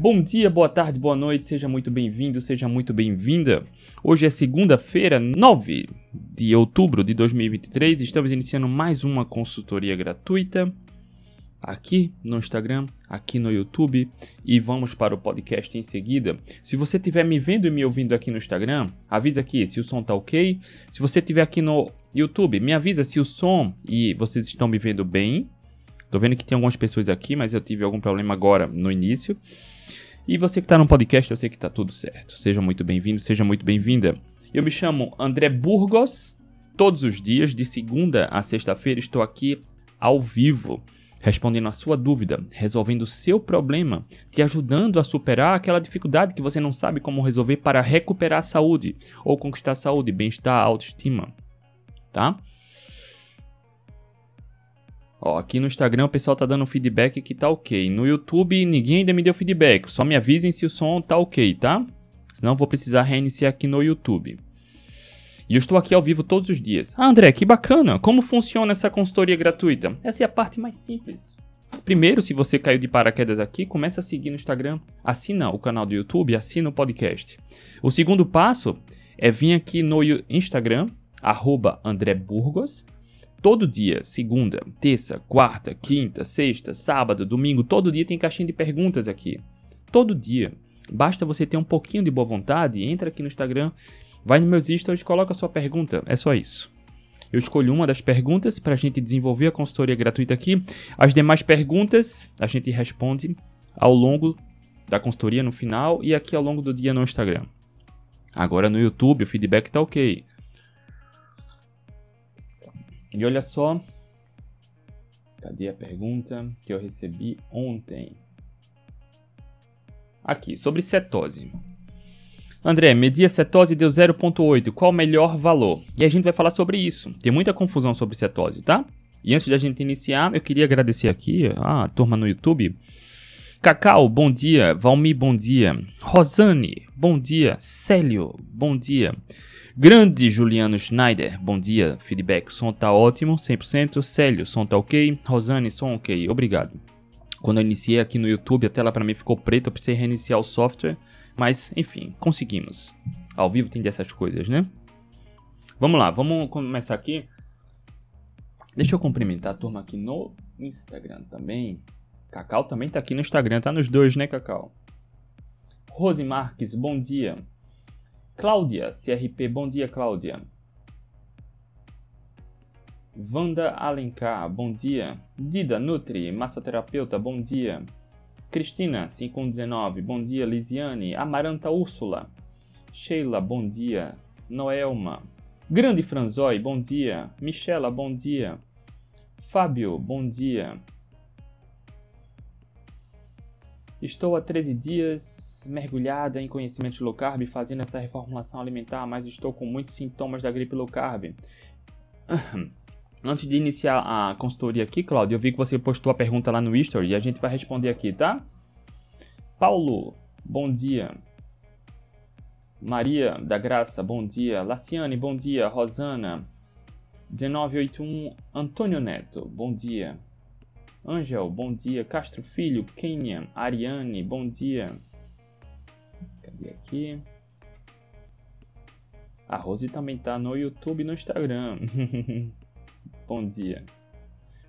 Bom dia, boa tarde, boa noite, seja muito bem-vindo, seja muito bem-vinda. Hoje é segunda-feira, 9 de outubro de 2023, estamos iniciando mais uma consultoria gratuita aqui no Instagram, aqui no YouTube e vamos para o podcast em seguida. Se você estiver me vendo e me ouvindo aqui no Instagram, avisa aqui se o som tá ok. Se você estiver aqui no YouTube, me avisa se o som e vocês estão me vendo bem. Tô vendo que tem algumas pessoas aqui, mas eu tive algum problema agora no início. E você que está no podcast, eu sei que está tudo certo. Seja muito bem-vindo, seja muito bem-vinda. Eu me chamo André Burgos. Todos os dias, de segunda a sexta-feira, estou aqui ao vivo respondendo a sua dúvida, resolvendo o seu problema, te ajudando a superar aquela dificuldade que você não sabe como resolver para recuperar a saúde ou conquistar saúde, bem-estar, autoestima, tá? Ó, aqui no Instagram o pessoal tá dando feedback que tá ok. No YouTube ninguém ainda me deu feedback, só me avisem se o som tá ok, tá? Senão vou precisar reiniciar aqui no YouTube. E eu estou aqui ao vivo todos os dias. Ah, André, que bacana! Como funciona essa consultoria gratuita? Essa é a parte mais simples. Primeiro, se você caiu de paraquedas aqui, comece a seguir no Instagram, assina o canal do YouTube, assina o podcast. O segundo passo é vir aqui no Instagram, arroba André Burgos, todo dia, segunda, terça, quarta, quinta, sexta, sábado, domingo, todo dia tem caixinha de perguntas aqui. Todo dia. Basta você ter um pouquinho de boa vontade, entra aqui no Instagram Vai nos meus stories coloca sua pergunta. É só isso. Eu escolho uma das perguntas para a gente desenvolver a consultoria gratuita aqui. As demais perguntas a gente responde ao longo da consultoria no final e aqui ao longo do dia no Instagram. Agora no YouTube o feedback tá ok. E olha só. Cadê a pergunta que eu recebi ontem? Aqui, sobre cetose. André, medir a cetose deu 0.8, qual o melhor valor? E a gente vai falar sobre isso. Tem muita confusão sobre cetose, tá? E antes de a gente iniciar, eu queria agradecer aqui a turma no YouTube. Cacau, bom dia. Valmi, bom dia. Rosane, bom dia. Célio, bom dia. Grande Juliano Schneider, bom dia. Feedback, som tá ótimo, 100%. Célio, som tá ok. Rosane, som ok. Obrigado. Quando eu iniciei aqui no YouTube, a tela para mim ficou preta, eu precisei reiniciar o software. Mas, enfim, conseguimos. Ao vivo tem dessas coisas, né? Vamos lá, vamos começar aqui. Deixa eu cumprimentar a turma aqui no Instagram também. Cacau também tá aqui no Instagram, tá nos dois, né, Cacau? Rose Marques, bom dia. Cláudia, CRP, bom dia, Cláudia. Vanda Alencar, bom dia. Dida Nutri, massoterapeuta, bom dia. Cristina, 519, bom dia. Lisiane, Amaranta Úrsula, Sheila, bom dia. Noelma, Grande Franzói, bom dia. Michela, bom dia. Fábio, bom dia. Estou há 13 dias mergulhada em conhecimento low carb, fazendo essa reformulação alimentar, mas estou com muitos sintomas da gripe low carb. Antes de iniciar a consultoria aqui, Claudio, eu vi que você postou a pergunta lá no History e a gente vai responder aqui, tá? Paulo, bom dia. Maria da Graça, bom dia. Laciane, bom dia. Rosana, 1981. Antônio Neto, bom dia. Angel, bom dia. Castro Filho, Kenya, Ariane, bom dia. Cadê aqui? A Rose também tá no YouTube e no Instagram. Bom dia.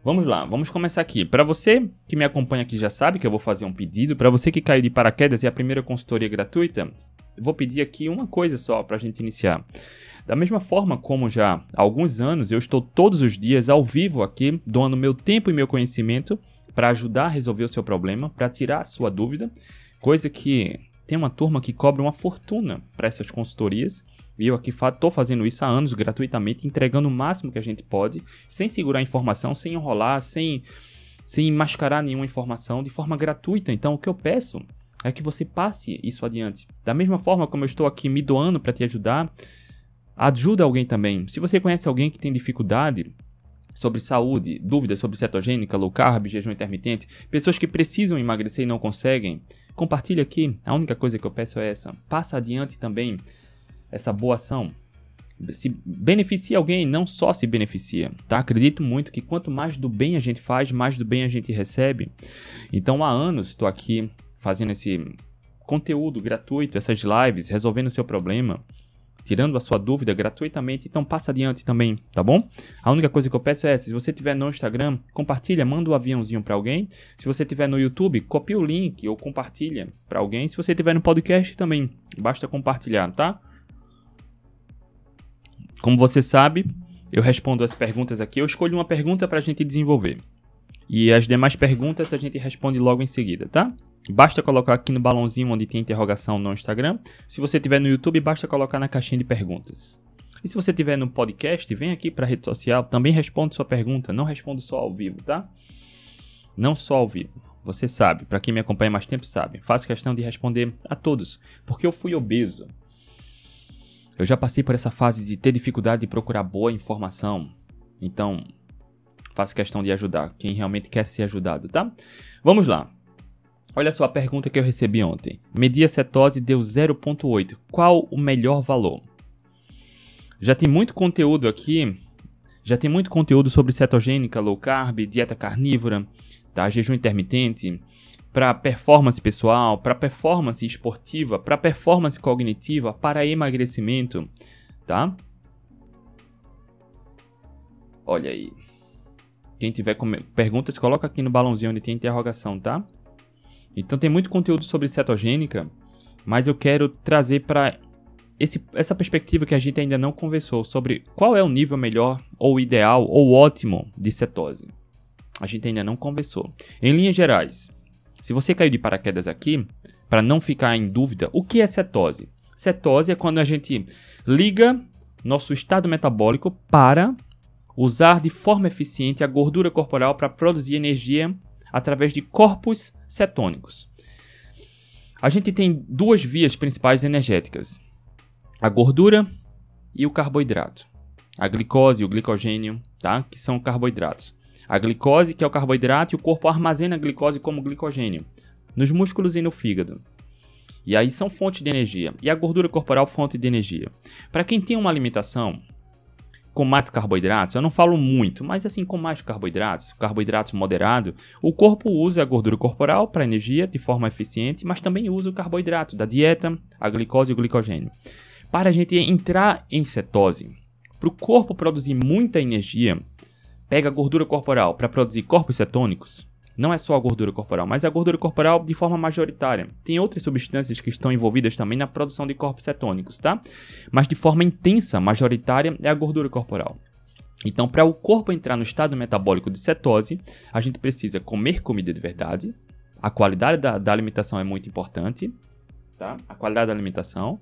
Vamos lá, vamos começar aqui. Para você que me acompanha aqui já sabe que eu vou fazer um pedido. Para você que caiu de paraquedas e é a primeira consultoria gratuita, vou pedir aqui uma coisa só para a gente iniciar. Da mesma forma como já há alguns anos eu estou todos os dias ao vivo aqui, doando meu tempo e meu conhecimento para ajudar a resolver o seu problema, para tirar a sua dúvida, coisa que tem uma turma que cobra uma fortuna para essas consultorias. E eu aqui estou fazendo isso há anos gratuitamente, entregando o máximo que a gente pode, sem segurar informação, sem enrolar, sem, sem mascarar nenhuma informação, de forma gratuita. Então, o que eu peço é que você passe isso adiante. Da mesma forma como eu estou aqui me doando para te ajudar, ajuda alguém também. Se você conhece alguém que tem dificuldade sobre saúde, dúvidas sobre cetogênica, low carb, jejum intermitente, pessoas que precisam emagrecer e não conseguem, compartilhe aqui. A única coisa que eu peço é essa. Passa adiante também essa boa ação se beneficia alguém, não só se beneficia, tá? Acredito muito que quanto mais do bem a gente faz, mais do bem a gente recebe. Então há anos estou aqui fazendo esse conteúdo gratuito, essas lives, resolvendo o seu problema, tirando a sua dúvida gratuitamente, então passa adiante também, tá bom? A única coisa que eu peço é, se você tiver no Instagram, compartilha, manda o um aviãozinho para alguém. Se você tiver no YouTube, copia o link ou compartilha para alguém. Se você tiver no podcast também, basta compartilhar, tá? Como você sabe, eu respondo as perguntas aqui. Eu escolho uma pergunta para a gente desenvolver. E as demais perguntas a gente responde logo em seguida, tá? Basta colocar aqui no balãozinho onde tem interrogação no Instagram. Se você tiver no YouTube, basta colocar na caixinha de perguntas. E se você tiver no podcast, vem aqui para a rede social, também responde sua pergunta. Não respondo só ao vivo, tá? Não só ao vivo. Você sabe, para quem me acompanha mais tempo sabe. Faço questão de responder a todos, porque eu fui obeso. Eu já passei por essa fase de ter dificuldade de procurar boa informação. Então, faço questão de ajudar quem realmente quer ser ajudado, tá? Vamos lá. Olha só a pergunta que eu recebi ontem. Medir a cetose deu 0.8. Qual o melhor valor? Já tem muito conteúdo aqui. Já tem muito conteúdo sobre cetogênica, low carb, dieta carnívora, tá? jejum intermitente, para performance pessoal, para performance esportiva, para performance cognitiva, para emagrecimento, tá? Olha aí. Quem tiver perguntas, coloca aqui no balãozinho onde tem interrogação, tá? Então tem muito conteúdo sobre cetogênica, mas eu quero trazer para essa perspectiva que a gente ainda não conversou sobre qual é o nível melhor ou ideal ou ótimo de cetose. A gente ainda não conversou. Em linhas gerais, se você caiu de paraquedas aqui, para não ficar em dúvida, o que é cetose? Cetose é quando a gente liga nosso estado metabólico para usar de forma eficiente a gordura corporal para produzir energia através de corpos cetônicos. A gente tem duas vias principais energéticas: a gordura e o carboidrato. A glicose e o glicogênio, tá? Que são carboidratos. A glicose, que é o carboidrato, e o corpo armazena a glicose como glicogênio nos músculos e no fígado. E aí são fontes de energia. E a gordura corporal, fonte de energia. Para quem tem uma alimentação com mais carboidratos, eu não falo muito, mas assim, com mais carboidratos, carboidratos moderado, o corpo usa a gordura corporal para energia de forma eficiente, mas também usa o carboidrato da dieta, a glicose e o glicogênio. Para a gente entrar em cetose, para o corpo produzir muita energia, pega a gordura corporal para produzir corpos cetônicos, não é só a gordura corporal, mas a gordura corporal de forma majoritária. Tem outras substâncias que estão envolvidas também na produção de corpos cetônicos, tá? Mas de forma intensa, majoritária, é a gordura corporal. Então, para o corpo entrar no estado metabólico de cetose, a gente precisa comer comida de verdade. A qualidade da, da alimentação é muito importante, tá? A qualidade da alimentação.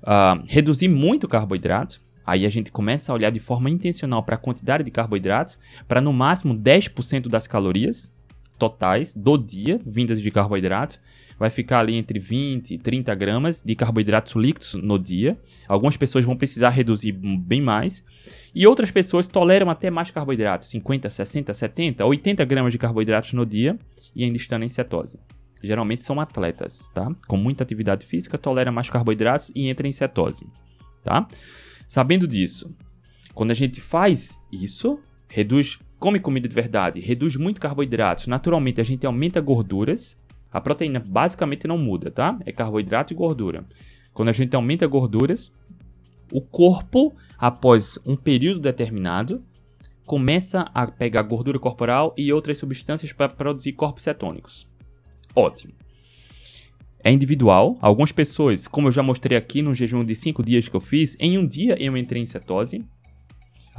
Uh, reduzir muito o carboidrato. Aí a gente começa a olhar de forma intencional para a quantidade de carboidratos, para no máximo 10% das calorias totais do dia, vindas de carboidratos, vai ficar ali entre 20 e 30 gramas de carboidratos líquidos no dia. Algumas pessoas vão precisar reduzir bem mais. E outras pessoas toleram até mais carboidratos, 50, 60, 70, 80 gramas de carboidratos no dia e ainda estão em cetose. Geralmente são atletas, tá? Com muita atividade física, tolera mais carboidratos e entra em cetose, tá? Sabendo disso, quando a gente faz isso, reduz, come comida de verdade, reduz muito carboidratos, naturalmente a gente aumenta gorduras. A proteína basicamente não muda, tá? É carboidrato e gordura. Quando a gente aumenta gorduras, o corpo, após um período determinado, começa a pegar gordura corporal e outras substâncias para produzir corpos cetônicos. Ótimo é individual. Algumas pessoas, como eu já mostrei aqui no jejum de 5 dias que eu fiz, em um dia eu entrei em cetose.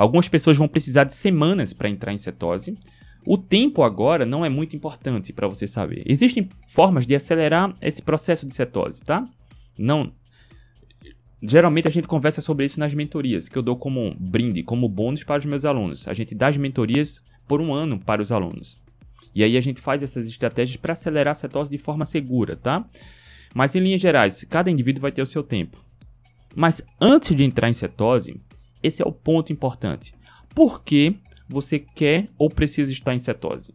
Algumas pessoas vão precisar de semanas para entrar em cetose. O tempo agora não é muito importante para você saber. Existem formas de acelerar esse processo de cetose, tá? Não. Geralmente a gente conversa sobre isso nas mentorias, que eu dou como brinde, como bônus para os meus alunos. A gente dá as mentorias por um ano para os alunos. E aí a gente faz essas estratégias para acelerar a cetose de forma segura, tá? Mas em linhas gerais, cada indivíduo vai ter o seu tempo. Mas antes de entrar em cetose, esse é o ponto importante. Por que você quer ou precisa estar em cetose?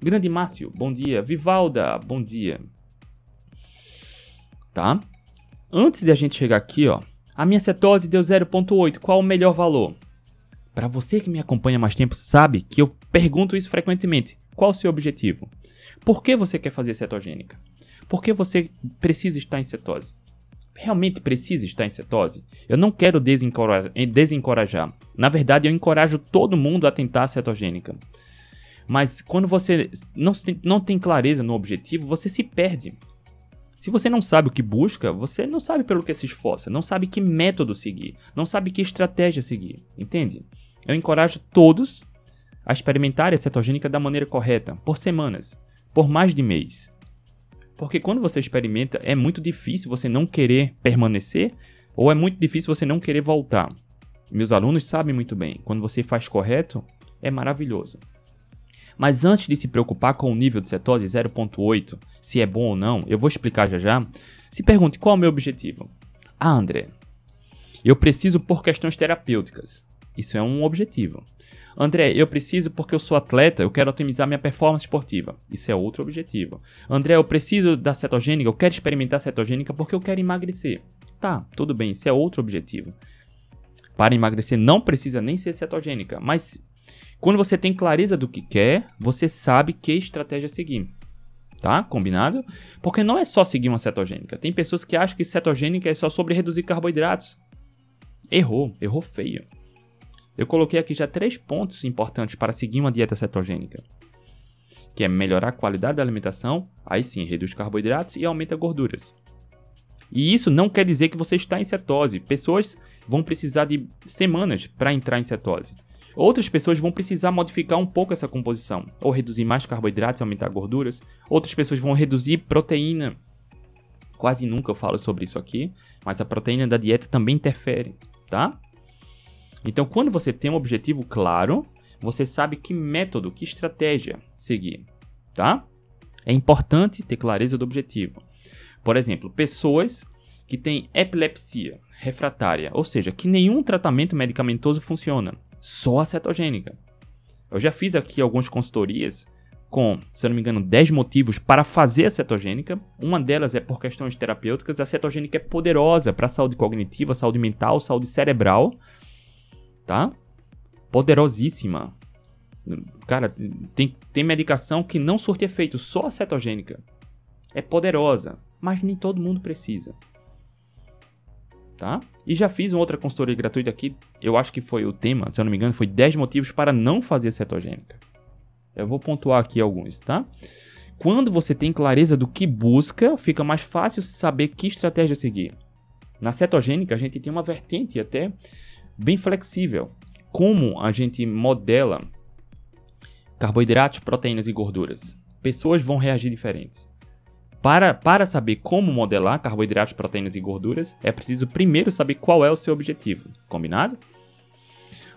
Grande Márcio, bom dia. Vivalda, bom dia. Tá? Antes de a gente chegar aqui, ó, a minha cetose deu 0.8. Qual o melhor valor? Para você que me acompanha mais tempo, sabe que eu pergunto isso frequentemente. Qual o seu objetivo? Por que você quer fazer cetogênica? Por que você precisa estar em cetose? Realmente precisa estar em cetose? Eu não quero desencorajar. Na verdade, eu encorajo todo mundo a tentar a cetogênica. Mas quando você não tem, não tem clareza no objetivo, você se perde. Se você não sabe o que busca, você não sabe pelo que se esforça, não sabe que método seguir, não sabe que estratégia seguir, entende? Eu encorajo todos a experimentar a cetogênica da maneira correta, por semanas, por mais de mês. Porque quando você experimenta, é muito difícil você não querer permanecer ou é muito difícil você não querer voltar. Meus alunos sabem muito bem, quando você faz correto, é maravilhoso. Mas antes de se preocupar com o nível de cetose 0.8, se é bom ou não, eu vou explicar já já. Se pergunte qual é o meu objetivo. Ah, André, eu preciso por questões terapêuticas. Isso é um objetivo. André, eu preciso porque eu sou atleta, eu quero otimizar minha performance esportiva. Isso é outro objetivo. André, eu preciso da cetogênica, eu quero experimentar cetogênica porque eu quero emagrecer. Tá, tudo bem, isso é outro objetivo. Para emagrecer não precisa nem ser cetogênica, mas quando você tem clareza do que quer, você sabe que estratégia seguir. Tá? Combinado? Porque não é só seguir uma cetogênica. Tem pessoas que acham que cetogênica é só sobre reduzir carboidratos. Errou, errou feio. Eu coloquei aqui já três pontos importantes para seguir uma dieta cetogênica. Que é melhorar a qualidade da alimentação, aí sim reduz carboidratos e aumenta gorduras. E isso não quer dizer que você está em cetose. Pessoas vão precisar de semanas para entrar em cetose. Outras pessoas vão precisar modificar um pouco essa composição, ou reduzir mais carboidratos e aumentar gorduras. Outras pessoas vão reduzir proteína. Quase nunca eu falo sobre isso aqui, mas a proteína da dieta também interfere, tá? Então, quando você tem um objetivo claro, você sabe que método, que estratégia seguir, tá? É importante ter clareza do objetivo. Por exemplo, pessoas que têm epilepsia refratária, ou seja, que nenhum tratamento medicamentoso funciona, só a cetogênica. Eu já fiz aqui algumas consultorias com, se eu não me engano, 10 motivos para fazer a cetogênica. Uma delas é por questões terapêuticas. A cetogênica é poderosa para a saúde cognitiva, saúde mental, saúde cerebral tá? Poderosíssima. Cara, tem, tem medicação que não surte efeito, só a cetogênica. É poderosa, mas nem todo mundo precisa. Tá? E já fiz uma outra consultoria gratuita aqui, eu acho que foi o tema, se eu não me engano, foi 10 motivos para não fazer cetogênica. Eu vou pontuar aqui alguns, tá? Quando você tem clareza do que busca, fica mais fácil saber que estratégia seguir. Na cetogênica, a gente tem uma vertente até bem flexível. Como a gente modela carboidratos, proteínas e gorduras? Pessoas vão reagir diferentes. Para, para saber como modelar carboidratos, proteínas e gorduras, é preciso primeiro saber qual é o seu objetivo. Combinado?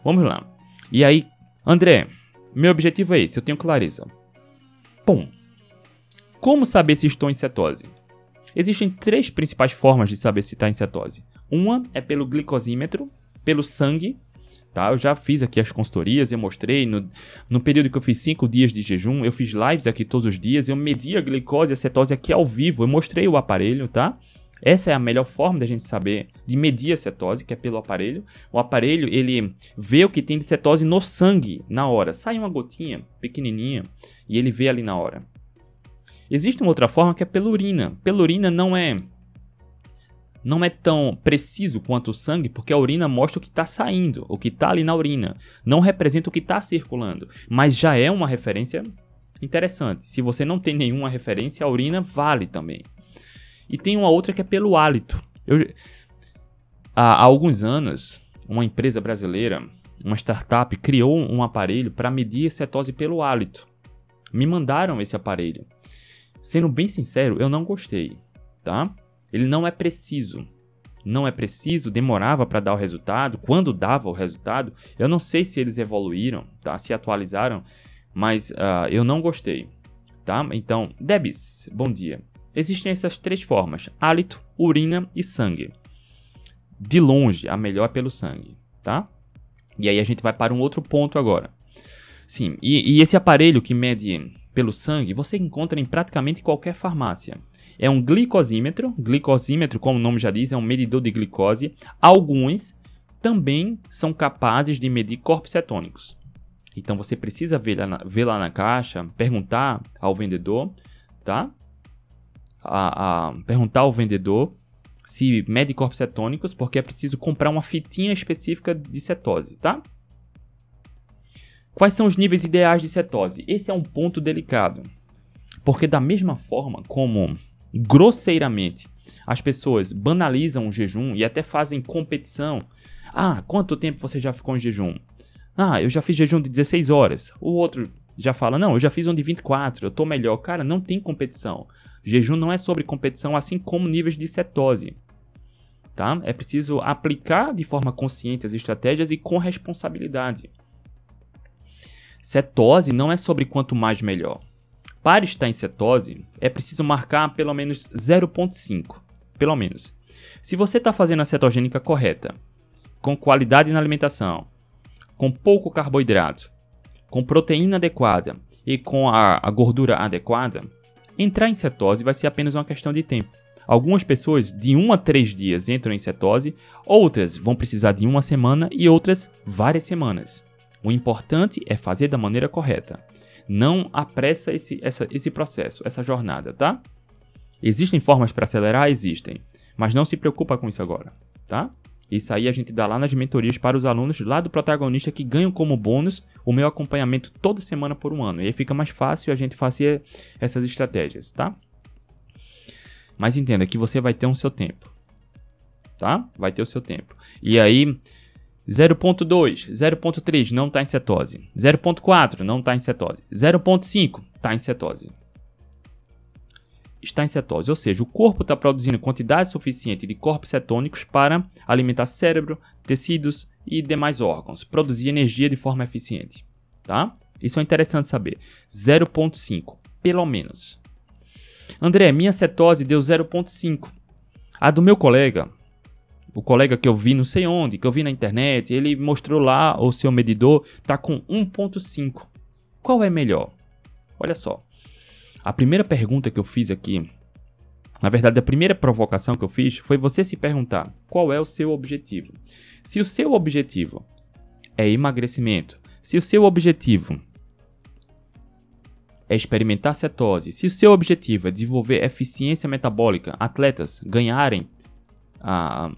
Vamos lá. E aí, André, meu objetivo é esse, eu tenho clareza. Bom, como saber se estou em cetose? Existem três principais formas de saber se está em cetose. Uma é pelo glicosímetro, pelo sangue. Tá? Eu já fiz aqui as consultorias, eu mostrei. No, no período que eu fiz 5 dias de jejum, eu fiz lives aqui todos os dias. Eu medi a glicose e a cetose aqui ao vivo. Eu mostrei o aparelho, tá? Essa é a melhor forma da gente saber de medir a cetose, que é pelo aparelho. O aparelho, ele vê o que tem de cetose no sangue na hora. Sai uma gotinha pequenininha e ele vê ali na hora. Existe uma outra forma que é pela urina. Pela urina não é não é tão preciso quanto o sangue, porque a urina mostra o que está saindo, o que está ali na urina. Não representa o que está circulando, mas já é uma referência interessante. Se você não tem nenhuma referência, a urina vale também. E tem uma outra que é pelo hálito. Eu, há, há alguns anos, uma empresa brasileira, uma startup, criou um aparelho para medir a cetose pelo hálito. Me mandaram esse aparelho. Sendo bem sincero, eu não gostei, tá? Ele não é preciso. Não é preciso, demorava para dar o resultado. Quando dava o resultado, eu não sei se eles evoluíram, tá? Se atualizaram, mas uh, eu não gostei, tá? Então, Debs, bom dia. Existem essas três formas: hálito, urina e sangue. De longe, a melhor é pelo sangue, tá? E aí a gente vai para um outro ponto agora. Sim, e, e esse aparelho que mede pelo sangue você encontra em praticamente qualquer farmácia é um glicosímetro. Glicosímetro, como o nome já diz, é um medidor de glicose. Alguns também são capazes de medir corpos cetônicos. Então você precisa ver lá na, ver lá na caixa, perguntar ao vendedor, tá? a, a perguntar ao vendedor se mede corpos cetônicos, porque é preciso comprar uma fitinha específica de cetose, tá? Quais são os níveis ideais de cetose? Esse é um ponto delicado. Porque da mesma forma como grosseiramente as pessoas banalizam o jejum e até fazem competição. Ah, quanto tempo você já ficou em jejum? Ah, eu já fiz jejum de 16 horas. O outro já fala: "Não, eu já fiz um de 24, eu tô melhor". Cara, não tem competição. Jejum não é sobre competição, assim como níveis de cetose. Tá? É preciso aplicar de forma consciente as estratégias e com responsabilidade. Cetose não é sobre quanto mais melhor. Para estar em cetose, é preciso marcar pelo menos 0,5. Pelo menos. Se você está fazendo a cetogênica correta, com qualidade na alimentação, com pouco carboidrato, com proteína adequada e com a, a gordura adequada, Entrar em cetose vai ser apenas uma questão de tempo. Algumas pessoas de 1 a 3 dias entram em cetose, outras vão precisar de uma semana e outras várias semanas. O importante é fazer da maneira correta. Não apressa esse, essa, esse processo, essa jornada, tá? Existem formas para acelerar? Existem. Mas não se preocupa com isso agora, tá? Isso aí a gente dá lá nas mentorias para os alunos lá do protagonista que ganham como bônus o meu acompanhamento toda semana por um ano. E aí fica mais fácil a gente fazer essas estratégias, tá? Mas entenda que você vai ter um seu tempo, tá? Vai ter o seu tempo. E aí 0.2, 0.3 não está em cetose. 0.4 não está em cetose. 0.5 está em cetose está em cetose, ou seja, o corpo está produzindo quantidade suficiente de corpos cetônicos para alimentar cérebro, tecidos e demais órgãos, produzir energia de forma eficiente, tá? Isso é interessante saber. 0.5, pelo menos. André, minha cetose deu 0.5. A do meu colega, o colega que eu vi não sei onde, que eu vi na internet, ele mostrou lá o seu medidor, tá com 1.5. Qual é melhor? Olha só. A primeira pergunta que eu fiz aqui, na verdade, a primeira provocação que eu fiz foi você se perguntar qual é o seu objetivo. Se o seu objetivo é emagrecimento, se o seu objetivo é experimentar cetose, se o seu objetivo é desenvolver eficiência metabólica, atletas ganharem, uh,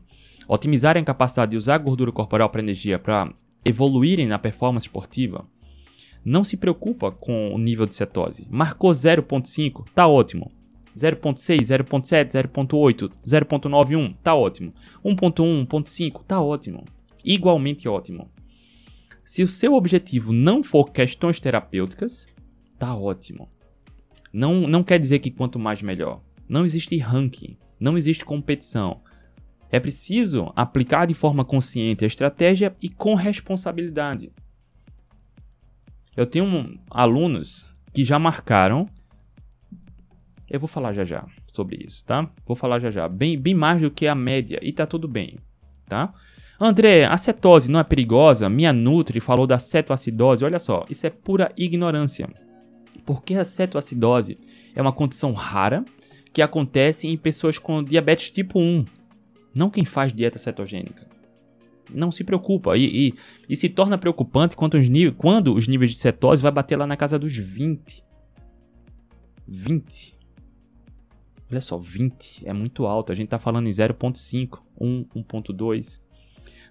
otimizarem a capacidade de usar gordura corporal para energia para evoluírem na performance esportiva, não se preocupa com o nível de cetose. Marcou 0.5, tá ótimo. 0.6, 0.7, 0.8, 0.91, tá ótimo. 1.1, 1.5, tá ótimo. Igualmente ótimo. Se o seu objetivo não for questões terapêuticas, tá ótimo. Não, não quer dizer que quanto mais melhor. Não existe ranking, não existe competição. É preciso aplicar de forma consciente a estratégia e com responsabilidade. Eu tenho alunos que já marcaram. Eu vou falar já já sobre isso, tá? Vou falar já já. Bem, bem mais do que a média e tá tudo bem, tá? André, a cetose não é perigosa? Minha Nutri falou da cetoacidose. Olha só, isso é pura ignorância. Porque a cetoacidose é uma condição rara que acontece em pessoas com diabetes tipo 1, não quem faz dieta cetogênica não se preocupa. E, e, e se torna preocupante quando os, níveis, quando os níveis de cetose vai bater lá na casa dos 20. 20. Olha só, 20 é muito alto. A gente tá falando em 0.5, 1, 1.2.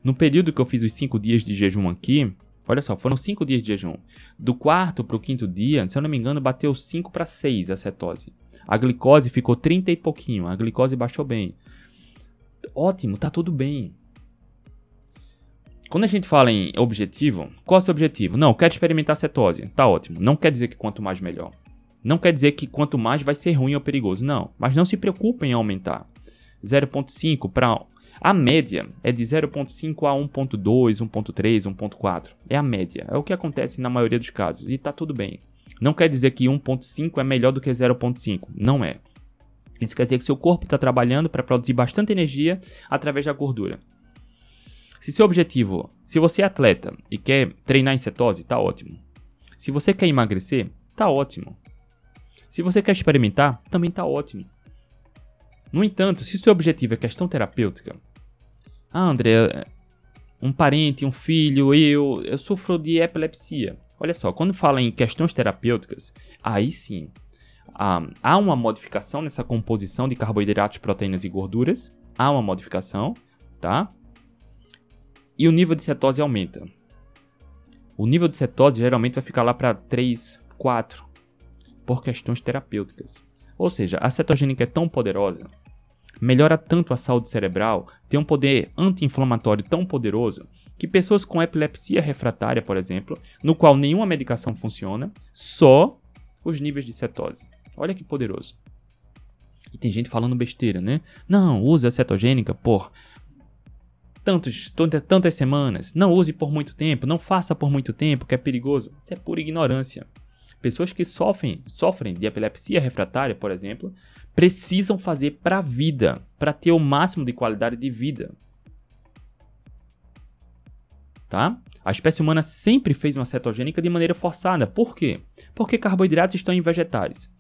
No período que eu fiz os 5 dias de jejum aqui, olha só, foram 5 dias de jejum. Do quarto para o quinto dia, se eu não me engano, bateu 5 para 6 a cetose. A glicose ficou 30 e pouquinho, a glicose baixou bem. Ótimo, tá tudo bem. Quando a gente fala em objetivo, qual é o seu objetivo? Não, quero experimentar cetose. Tá ótimo. Não quer dizer que quanto mais melhor. Não quer dizer que quanto mais vai ser ruim ou perigoso. Não. Mas não se preocupem em aumentar. 0.5 para. A média é de 0.5 a 1.2, 1.3, 1.4. É a média. É o que acontece na maioria dos casos. E tá tudo bem. Não quer dizer que 1.5 é melhor do que 0.5. Não é. Isso quer dizer que seu corpo está trabalhando para produzir bastante energia através da gordura. Se seu objetivo, se você é atleta e quer treinar em cetose, tá ótimo. Se você quer emagrecer, tá ótimo. Se você quer experimentar, também tá ótimo. No entanto, se seu objetivo é questão terapêutica, ah, André, um parente, um filho, eu, eu sofro de epilepsia. Olha só, quando fala em questões terapêuticas, aí sim, há, há uma modificação nessa composição de carboidratos, proteínas e gorduras. Há uma modificação, tá? E o nível de cetose aumenta. O nível de cetose geralmente vai ficar lá para 3, 4, por questões terapêuticas. Ou seja, a cetogênica é tão poderosa, melhora tanto a saúde cerebral, tem um poder anti-inflamatório tão poderoso, que pessoas com epilepsia refratária, por exemplo, no qual nenhuma medicação funciona, só os níveis de cetose. Olha que poderoso. E tem gente falando besteira, né? Não, use a cetogênica por tantos, tantas semanas. Não use por muito tempo. Não faça por muito tempo, que é perigoso. Isso é pura ignorância. Pessoas que sofrem, sofrem de epilepsia refratária, por exemplo, precisam fazer para a vida, para ter o máximo de qualidade de vida. Tá? A espécie humana sempre fez uma cetogênica de maneira forçada. Por quê? Porque carboidratos estão em vegetais.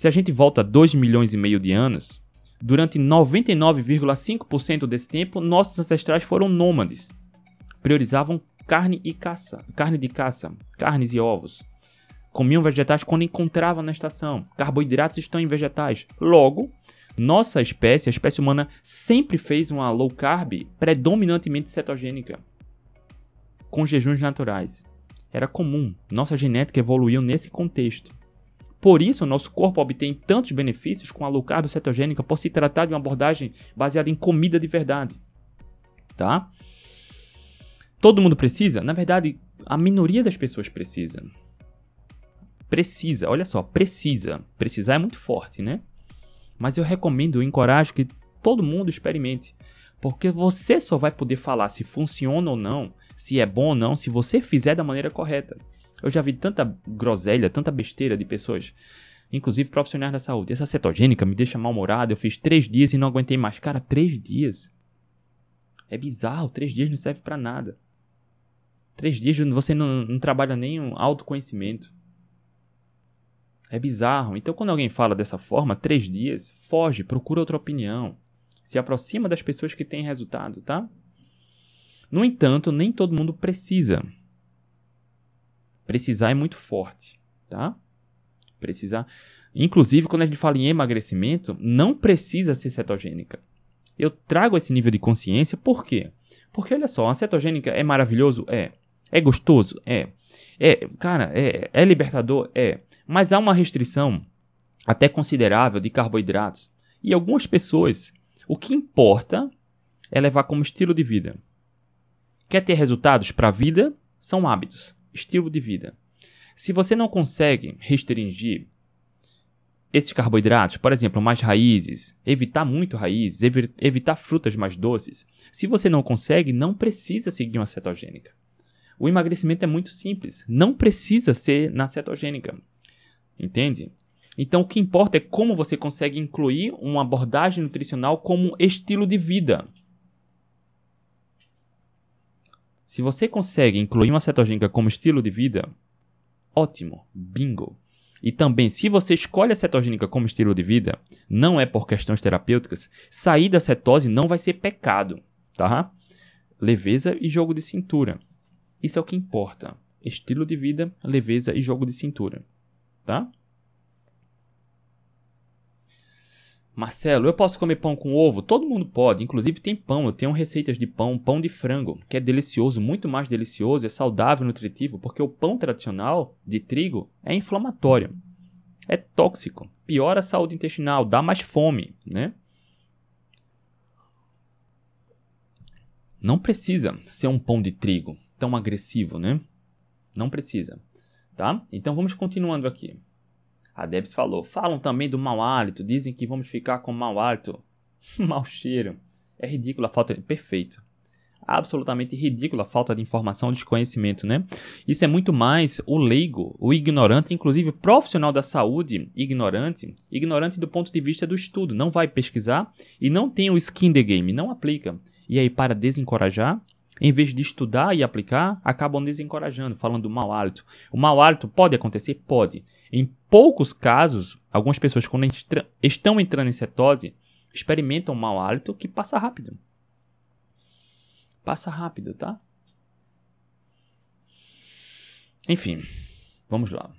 Se a gente volta 2 milhões e meio de anos, durante 99,5% desse tempo, nossos ancestrais foram nômades. Priorizavam carne e caça, carne de caça, carnes e ovos. Comiam vegetais quando encontravam na estação. Carboidratos estão em vegetais. Logo, nossa espécie, a espécie humana, sempre fez uma low carb predominantemente cetogênica, com jejuns naturais. Era comum, nossa genética evoluiu nesse contexto. Por isso, o nosso corpo obtém tantos benefícios com a low carb cetogênica por se tratar de uma abordagem baseada em comida de verdade. Tá? Todo mundo precisa? Na verdade, a minoria das pessoas precisa. Precisa, olha só, precisa. Precisar é muito forte, né? Mas eu recomendo, eu encorajo que todo mundo experimente. Porque você só vai poder falar se funciona ou não, se é bom ou não, se você fizer da maneira correta. Eu já vi tanta groselha, tanta besteira de pessoas, inclusive profissionais da saúde. Essa cetogênica me deixa mal-humorado. Eu fiz três dias e não aguentei mais. Cara, três dias. É bizarro, três dias não serve para nada. Três dias você não, não trabalha nem um autoconhecimento. É bizarro. Então, quando alguém fala dessa forma, três dias, foge, procura outra opinião. Se aproxima das pessoas que têm resultado, tá? No entanto, nem todo mundo precisa. Precisar é muito forte, tá? Precisar. Inclusive, quando a gente fala em emagrecimento, não precisa ser cetogênica. Eu trago esse nível de consciência por quê? Porque olha só, a cetogênica é maravilhoso? É. É gostoso? É. É, cara, é, é libertador? É. Mas há uma restrição até considerável de carboidratos. E algumas pessoas, o que importa é levar como estilo de vida. Quer ter resultados para a vida? São hábitos, estilo de vida. Se você não consegue restringir esses carboidratos, por exemplo, mais raízes, evitar muito raízes, evitar frutas mais doces, se você não consegue, não precisa seguir uma cetogênica. O emagrecimento é muito simples, não precisa ser na cetogênica. Entende? Então o que importa é como você consegue incluir uma abordagem nutricional como estilo de vida. Se você consegue incluir uma cetogênica como estilo de vida, ótimo, bingo. E também, se você escolhe a cetogênica como estilo de vida, não é por questões terapêuticas, sair da cetose não vai ser pecado, tá? Leveza e jogo de cintura. Isso é o que importa. Estilo de vida, leveza e jogo de cintura. Tá? Marcelo, eu posso comer pão com ovo? Todo mundo pode, inclusive tem pão. Eu tenho receitas de pão, pão de frango, que é delicioso, muito mais delicioso, é saudável, nutritivo, porque o pão tradicional de trigo é inflamatório, é tóxico, piora a saúde intestinal, dá mais fome, né? Não precisa ser um pão de trigo tão agressivo, né? Não precisa, tá? Então vamos continuando aqui. A Debs falou: falam também do mau hálito, dizem que vamos ficar com mau hálito, mau cheiro. É ridícula a falta de. Perfeito. Absolutamente ridícula a falta de informação, desconhecimento, né? Isso é muito mais o leigo, o ignorante, inclusive o profissional da saúde ignorante, ignorante do ponto de vista do estudo, não vai pesquisar e não tem o skin the game, não aplica. E aí, para desencorajar, em vez de estudar e aplicar, acabam desencorajando, falando do mau hálito. O mau hálito pode acontecer? Pode. Em poucos casos, algumas pessoas, quando estão entrando em cetose, experimentam mau hálito que passa rápido. Passa rápido, tá? Enfim, vamos lá.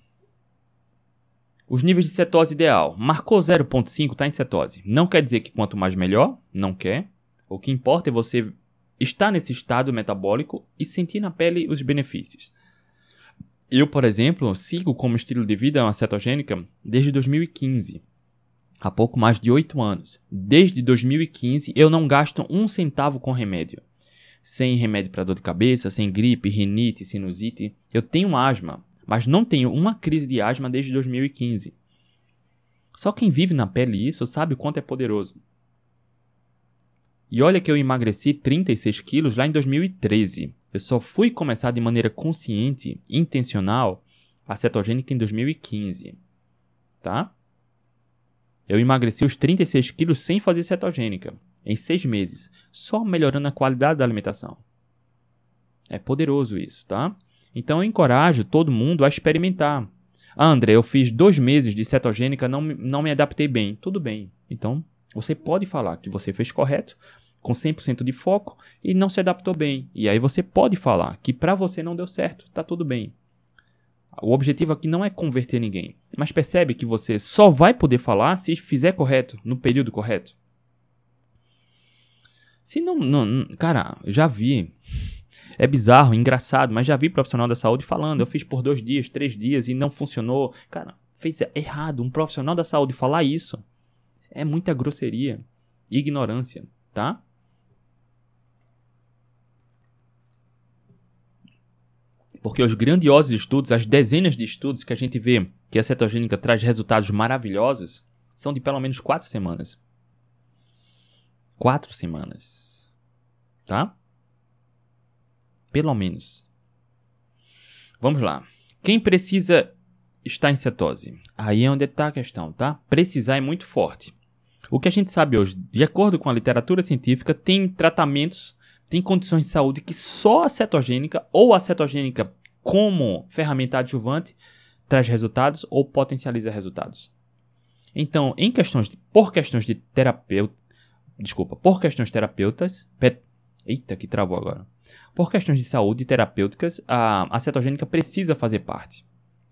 Os níveis de cetose ideal. Marcou 0.5, está em cetose. Não quer dizer que quanto mais melhor, não quer. O que importa é você estar nesse estado metabólico e sentir na pele os benefícios. Eu, por exemplo, sigo como estilo de vida uma cetogênica desde 2015. Há pouco mais de 8 anos. Desde 2015 eu não gasto um centavo com remédio. Sem remédio para dor de cabeça, sem gripe, rinite, sinusite. Eu tenho asma, mas não tenho uma crise de asma desde 2015. Só quem vive na pele isso sabe o quanto é poderoso. E olha que eu emagreci 36 quilos lá em 2013. Eu só fui começar de maneira consciente, intencional, a cetogênica em 2015. Tá? Eu emagreci os 36 quilos sem fazer cetogênica, em 6 meses, só melhorando a qualidade da alimentação. É poderoso isso, tá? Então eu encorajo todo mundo a experimentar. Ah, André, eu fiz dois meses de cetogênica, não, não me adaptei bem. Tudo bem. Então, você pode falar que você fez correto, com 100% de foco e não se adaptou bem. E aí você pode falar que para você não deu certo, tá tudo bem. O objetivo aqui não é converter ninguém, mas percebe que você só vai poder falar se fizer correto, no período correto. Se não, não cara, já vi. É bizarro, engraçado, mas já vi profissional da saúde falando. Eu fiz por dois dias, três dias e não funcionou. Cara, fez errado. Um profissional da saúde falar isso é muita grosseria, ignorância, tá? Porque os grandiosos estudos, as dezenas de estudos que a gente vê que a cetogênica traz resultados maravilhosos, são de pelo menos quatro semanas. Quatro semanas. Tá? Pelo menos. Vamos lá. Quem precisa estar em cetose? Aí é onde está a questão, tá? Precisar é muito forte. O que a gente sabe hoje, de acordo com a literatura científica, tem tratamentos tem condições de saúde que só a cetogênica ou a cetogênica como ferramenta adjuvante traz resultados ou potencializa resultados. Então, em questões de, por questões de terapeuta, desculpa, por questões terapeutas, pe, eita que travou agora. Por questões de saúde terapêuticas, a, a cetogênica precisa fazer parte.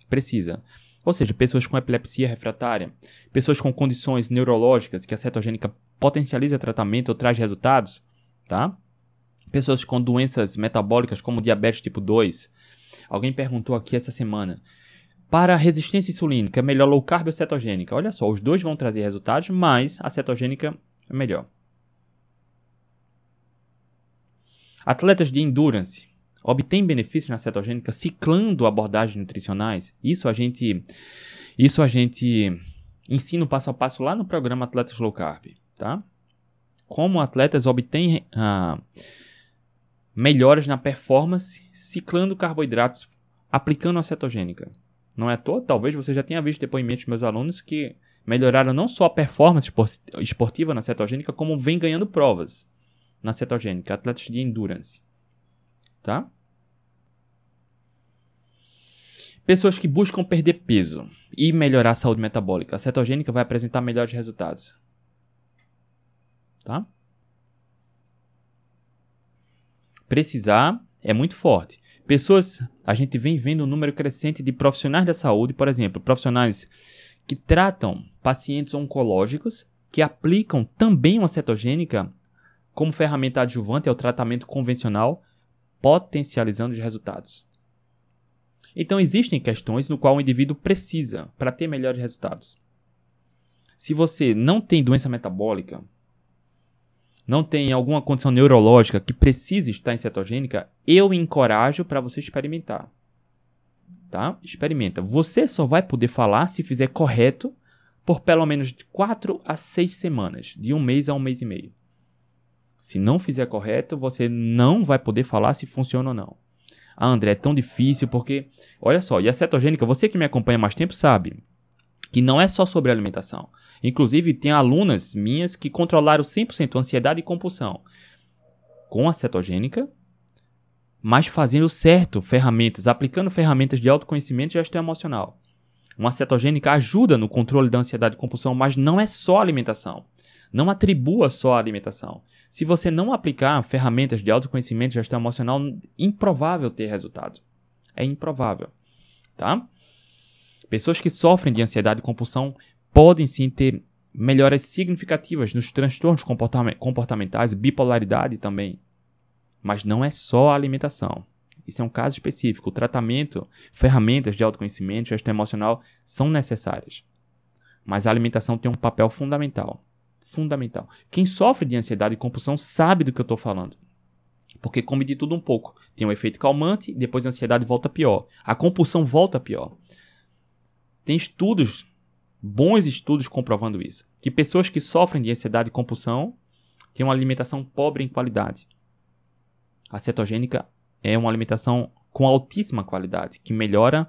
Precisa. Ou seja, pessoas com epilepsia refratária, pessoas com condições neurológicas que a cetogênica potencializa tratamento ou traz resultados, tá? Pessoas com doenças metabólicas como diabetes tipo 2. Alguém perguntou aqui essa semana. Para resistência insulínica, é melhor low carb ou cetogênica? Olha só, os dois vão trazer resultados, mas a cetogênica é melhor. Atletas de endurance obtêm benefícios na cetogênica ciclando abordagens nutricionais? Isso a gente isso a gente ensina passo a passo lá no programa Atletas Low Carb, tá? Como atletas obtêm ah, melhoras na performance ciclando carboidratos aplicando a cetogênica. Não é à toa, talvez você já tenha visto depoimentos de meus alunos que melhoraram não só a performance esportiva na cetogênica, como vem ganhando provas na cetogênica, atletas de endurance. Tá? Pessoas que buscam perder peso e melhorar a saúde metabólica, a cetogênica vai apresentar melhores resultados. Tá? Precisar é muito forte. Pessoas, a gente vem vendo um número crescente de profissionais da saúde, por exemplo, profissionais que tratam pacientes oncológicos, que aplicam também uma cetogênica como ferramenta adjuvante ao tratamento convencional, potencializando os resultados. Então existem questões no qual o indivíduo precisa para ter melhores resultados. Se você não tem doença metabólica, não tem alguma condição neurológica que precise estar em cetogênica, eu encorajo para você experimentar. Tá? Experimenta. Você só vai poder falar se fizer correto por pelo menos de 4 a 6 semanas, de um mês a um mês e meio. Se não fizer correto, você não vai poder falar se funciona ou não. Ah, André, é tão difícil porque, olha só, e a cetogênica, você que me acompanha mais tempo sabe que não é só sobre alimentação. Inclusive, tem alunas minhas que controlaram 100% ansiedade e compulsão com a cetogênica, mas fazendo certo ferramentas, aplicando ferramentas de autoconhecimento e gestão emocional. Uma cetogênica ajuda no controle da ansiedade e compulsão, mas não é só alimentação. Não atribua só a alimentação. Se você não aplicar ferramentas de autoconhecimento e gestão emocional, improvável ter resultado. É improvável, tá? Pessoas que sofrem de ansiedade e compulsão podem sim ter melhoras significativas nos transtornos comportamentais, bipolaridade também. Mas não é só a alimentação. Isso é um caso específico. O tratamento, ferramentas de autoconhecimento, gestão emocional são necessárias. Mas a alimentação tem um papel fundamental. Fundamental. Quem sofre de ansiedade e compulsão sabe do que eu estou falando. Porque come de tudo um pouco. Tem um efeito calmante, depois a ansiedade volta pior. A compulsão volta pior. Tem estudos, bons estudos comprovando isso. Que pessoas que sofrem de ansiedade e compulsão têm uma alimentação pobre em qualidade. A cetogênica é uma alimentação com altíssima qualidade, que melhora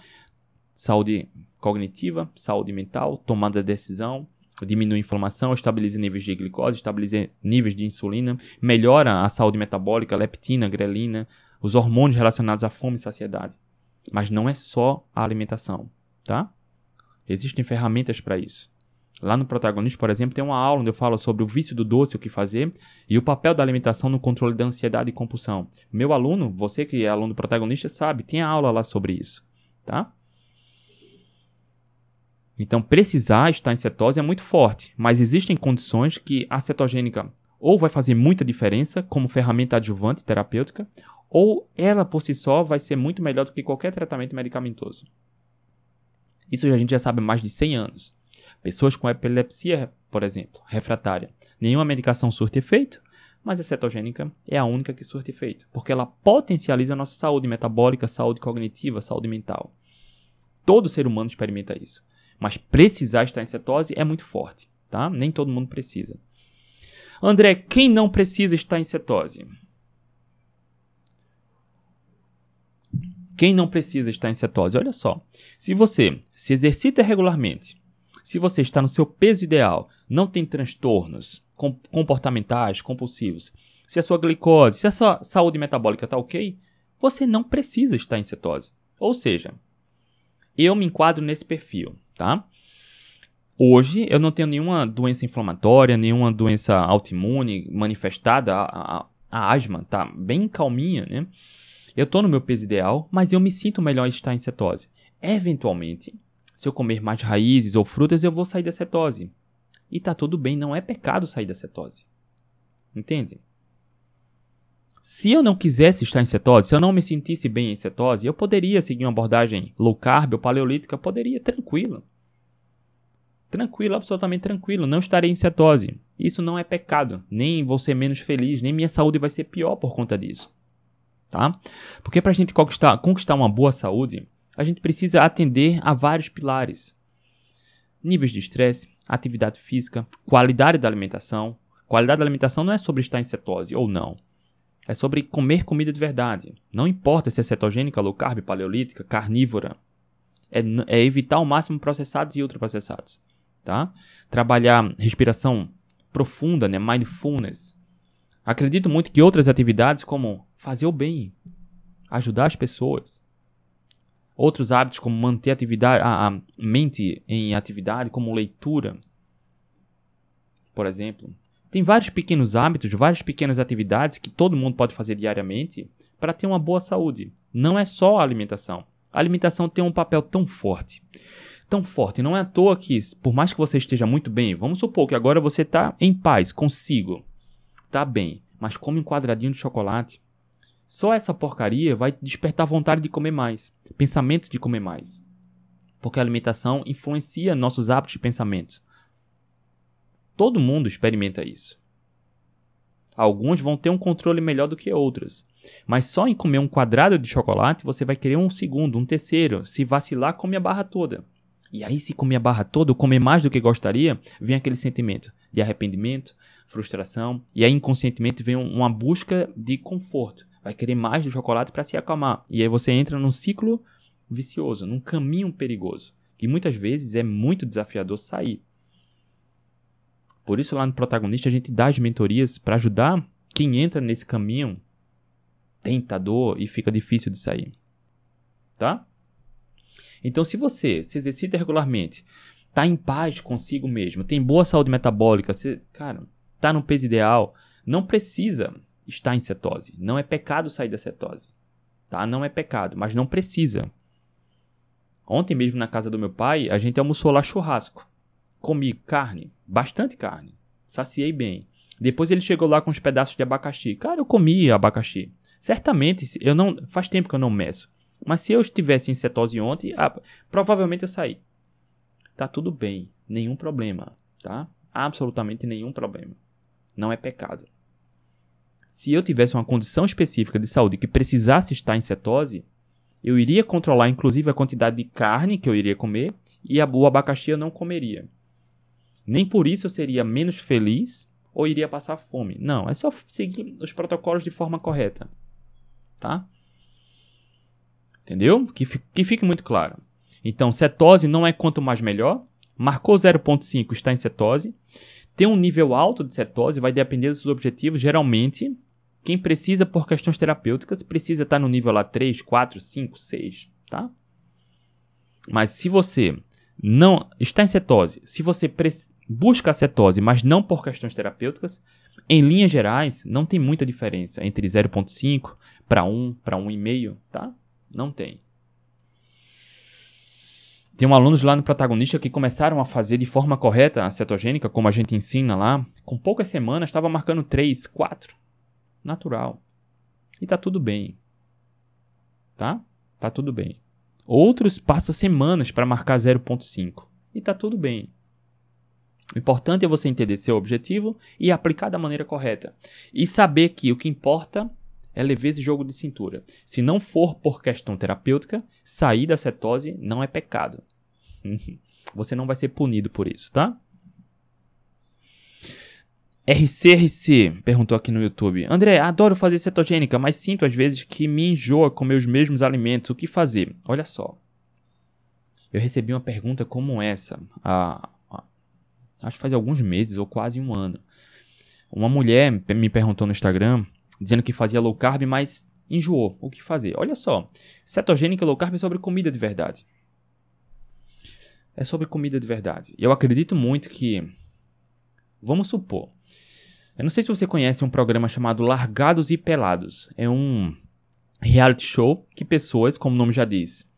saúde cognitiva, saúde mental, tomada de decisão, diminui a inflamação, estabiliza níveis de glicose, estabiliza níveis de insulina, melhora a saúde metabólica, leptina, grelina, os hormônios relacionados à fome e saciedade. Mas não é só a alimentação, tá? Existem ferramentas para isso. Lá no protagonista, por exemplo, tem uma aula onde eu falo sobre o vício do doce, o que fazer, e o papel da alimentação no controle da ansiedade e compulsão. Meu aluno, você que é aluno do protagonista, sabe, tem aula lá sobre isso, tá? Então, precisar estar em cetose é muito forte, mas existem condições que a cetogênica ou vai fazer muita diferença como ferramenta adjuvante terapêutica, ou ela por si só vai ser muito melhor do que qualquer tratamento medicamentoso. Isso a gente já sabe há mais de 100 anos. Pessoas com epilepsia, por exemplo, refratária, nenhuma medicação surte efeito, mas a cetogênica é a única que surte efeito, porque ela potencializa a nossa saúde metabólica, saúde cognitiva, saúde mental. Todo ser humano experimenta isso. Mas precisar estar em cetose é muito forte, tá? Nem todo mundo precisa. André, quem não precisa estar em cetose? Quem não precisa estar em cetose? Olha só. Se você se exercita regularmente, se você está no seu peso ideal, não tem transtornos comportamentais, compulsivos, se a sua glicose, se a sua saúde metabólica está ok, você não precisa estar em cetose. Ou seja, eu me enquadro nesse perfil, tá? Hoje eu não tenho nenhuma doença inflamatória, nenhuma doença autoimune manifestada, a, a, a asma tá bem calminha, né? Eu estou no meu peso ideal, mas eu me sinto melhor estar em cetose. Eventualmente, se eu comer mais raízes ou frutas, eu vou sair da cetose. E tá tudo bem, não é pecado sair da cetose. Entende? Se eu não quisesse estar em cetose, se eu não me sentisse bem em cetose, eu poderia seguir uma abordagem low carb ou paleolítica, poderia, tranquilo. Tranquilo, absolutamente tranquilo, não estarei em cetose. Isso não é pecado, nem vou ser menos feliz, nem minha saúde vai ser pior por conta disso. Tá? Porque para a gente conquistar, conquistar uma boa saúde, a gente precisa atender a vários pilares: níveis de estresse, atividade física, qualidade da alimentação. Qualidade da alimentação não é sobre estar em cetose ou não. É sobre comer comida de verdade. Não importa se é cetogênica, low carb, paleolítica, carnívora. É, é evitar ao máximo processados e ultraprocessados. Tá? Trabalhar respiração profunda, né? mindfulness. Acredito muito que outras atividades, como fazer o bem, ajudar as pessoas, outros hábitos como manter a, atividade, a, a mente em atividade, como leitura, por exemplo, tem vários pequenos hábitos, várias pequenas atividades que todo mundo pode fazer diariamente para ter uma boa saúde. Não é só a alimentação. A alimentação tem um papel tão forte. Tão forte. Não é à toa que, por mais que você esteja muito bem, vamos supor que agora você está em paz consigo. Está bem, mas come um quadradinho de chocolate. Só essa porcaria vai despertar vontade de comer mais, pensamento de comer mais. Porque a alimentação influencia nossos hábitos de pensamento. Todo mundo experimenta isso. Alguns vão ter um controle melhor do que outros. Mas só em comer um quadrado de chocolate você vai querer um segundo, um terceiro. Se vacilar, come a barra toda. E aí, se comer a barra toda ou comer mais do que gostaria, vem aquele sentimento de arrependimento, frustração. E aí, inconscientemente, vem uma busca de conforto. Vai querer mais do chocolate para se acalmar. E aí você entra num ciclo vicioso, num caminho perigoso. Que muitas vezes é muito desafiador sair. Por isso, lá no protagonista, a gente dá as mentorias para ajudar quem entra nesse caminho tentador e fica difícil de sair. Tá? Então, se você se exercita regularmente, tá em paz consigo mesmo, tem boa saúde metabólica, você, cara, tá no peso ideal, não precisa estar em cetose. Não é pecado sair da cetose. Tá? Não é pecado, mas não precisa. Ontem mesmo na casa do meu pai, a gente almoçou lá churrasco. Comi carne, bastante carne. Saciei bem. Depois ele chegou lá com uns pedaços de abacaxi. Cara, eu comi abacaxi. Certamente, eu não. Faz tempo que eu não meço. Mas se eu estivesse em cetose ontem, ah, provavelmente eu saí. Tá tudo bem, nenhum problema, tá? Absolutamente nenhum problema. Não é pecado. Se eu tivesse uma condição específica de saúde que precisasse estar em cetose, eu iria controlar inclusive a quantidade de carne que eu iria comer e a, o abacaxi eu não comeria. Nem por isso eu seria menos feliz ou iria passar fome. Não, é só seguir os protocolos de forma correta. Tá? Entendeu? Que, que fique muito claro. Então, cetose não é quanto mais melhor. Marcou 0,5, está em cetose. Ter um nível alto de cetose vai depender dos objetivos. Geralmente, quem precisa por questões terapêuticas precisa estar no nível lá 3, 4, 5, 6, tá? Mas se você não está em cetose, se você busca a cetose, mas não por questões terapêuticas, em linhas gerais, não tem muita diferença entre 0.5 para 1 para 1,5, tá? Não tem. Tem alunos lá no protagonista que começaram a fazer de forma correta a cetogênica, como a gente ensina lá. Com poucas semanas, estava marcando 3, 4. Natural. E tá tudo bem. Tá? Tá tudo bem. Outros passam semanas para marcar 0.5. E tá tudo bem. O importante é você entender seu objetivo e aplicar da maneira correta. E saber que o que importa é leveza e jogo de cintura. Se não for por questão terapêutica, sair da cetose não é pecado. Você não vai ser punido por isso, tá? RCRC perguntou aqui no YouTube. André, adoro fazer cetogênica, mas sinto às vezes que me enjoa comer os mesmos alimentos. O que fazer? Olha só. Eu recebi uma pergunta como essa, há, acho que faz alguns meses ou quase um ano. Uma mulher me perguntou no Instagram, dizendo que fazia low carb, mas enjoou. O que fazer? Olha só. Cetogênica low carb é sobre comida de verdade é sobre comida de verdade. Eu acredito muito que. Vamos supor. Eu não sei se você conhece um programa chamado Largados e Pelados. É um reality show que pessoas, como o nome já diz,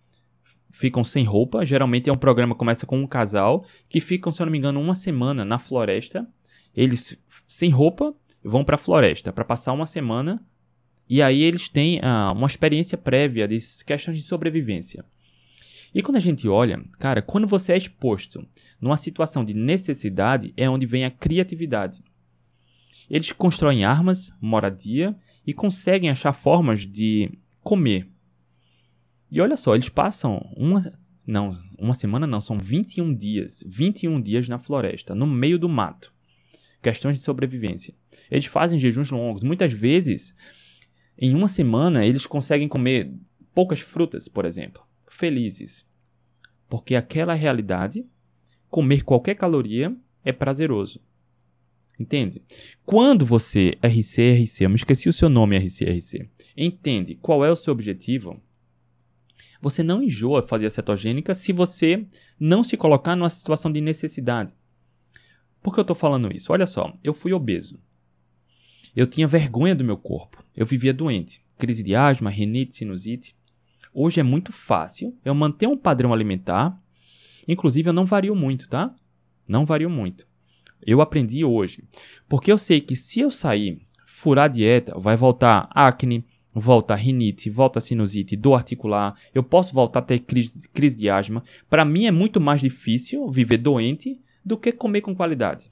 ficam sem roupa. Geralmente é um programa que começa com um casal que ficam, se eu não me engano, uma semana na floresta. Eles sem roupa vão para a floresta para passar uma semana e aí eles têm ah, uma experiência prévia de questões de sobrevivência. E quando a gente olha, cara, quando você é exposto numa situação de necessidade, é onde vem a criatividade. Eles constroem armas, moradia e conseguem achar formas de comer. E olha só, eles passam uma. Não, uma semana não, são 21 dias. 21 dias na floresta, no meio do mato. Questões de sobrevivência. Eles fazem jejuns longos. Muitas vezes, em uma semana, eles conseguem comer poucas frutas, por exemplo felizes. Porque aquela realidade, comer qualquer caloria é prazeroso. Entende? Quando você, RC, RC, eu me esqueci o seu nome, RC, RC, entende qual é o seu objetivo, você não enjoa fazer a cetogênica se você não se colocar numa situação de necessidade. Por que eu estou falando isso? Olha só, eu fui obeso. Eu tinha vergonha do meu corpo. Eu vivia doente. Crise de asma, rinite, sinusite. Hoje é muito fácil eu manter um padrão alimentar. Inclusive, eu não vario muito, tá? Não vario muito. Eu aprendi hoje. Porque eu sei que se eu sair, furar a dieta, vai voltar acne, volta rinite, volta sinusite, dor articular, eu posso voltar a ter crise, crise de asma. Para mim é muito mais difícil viver doente do que comer com qualidade.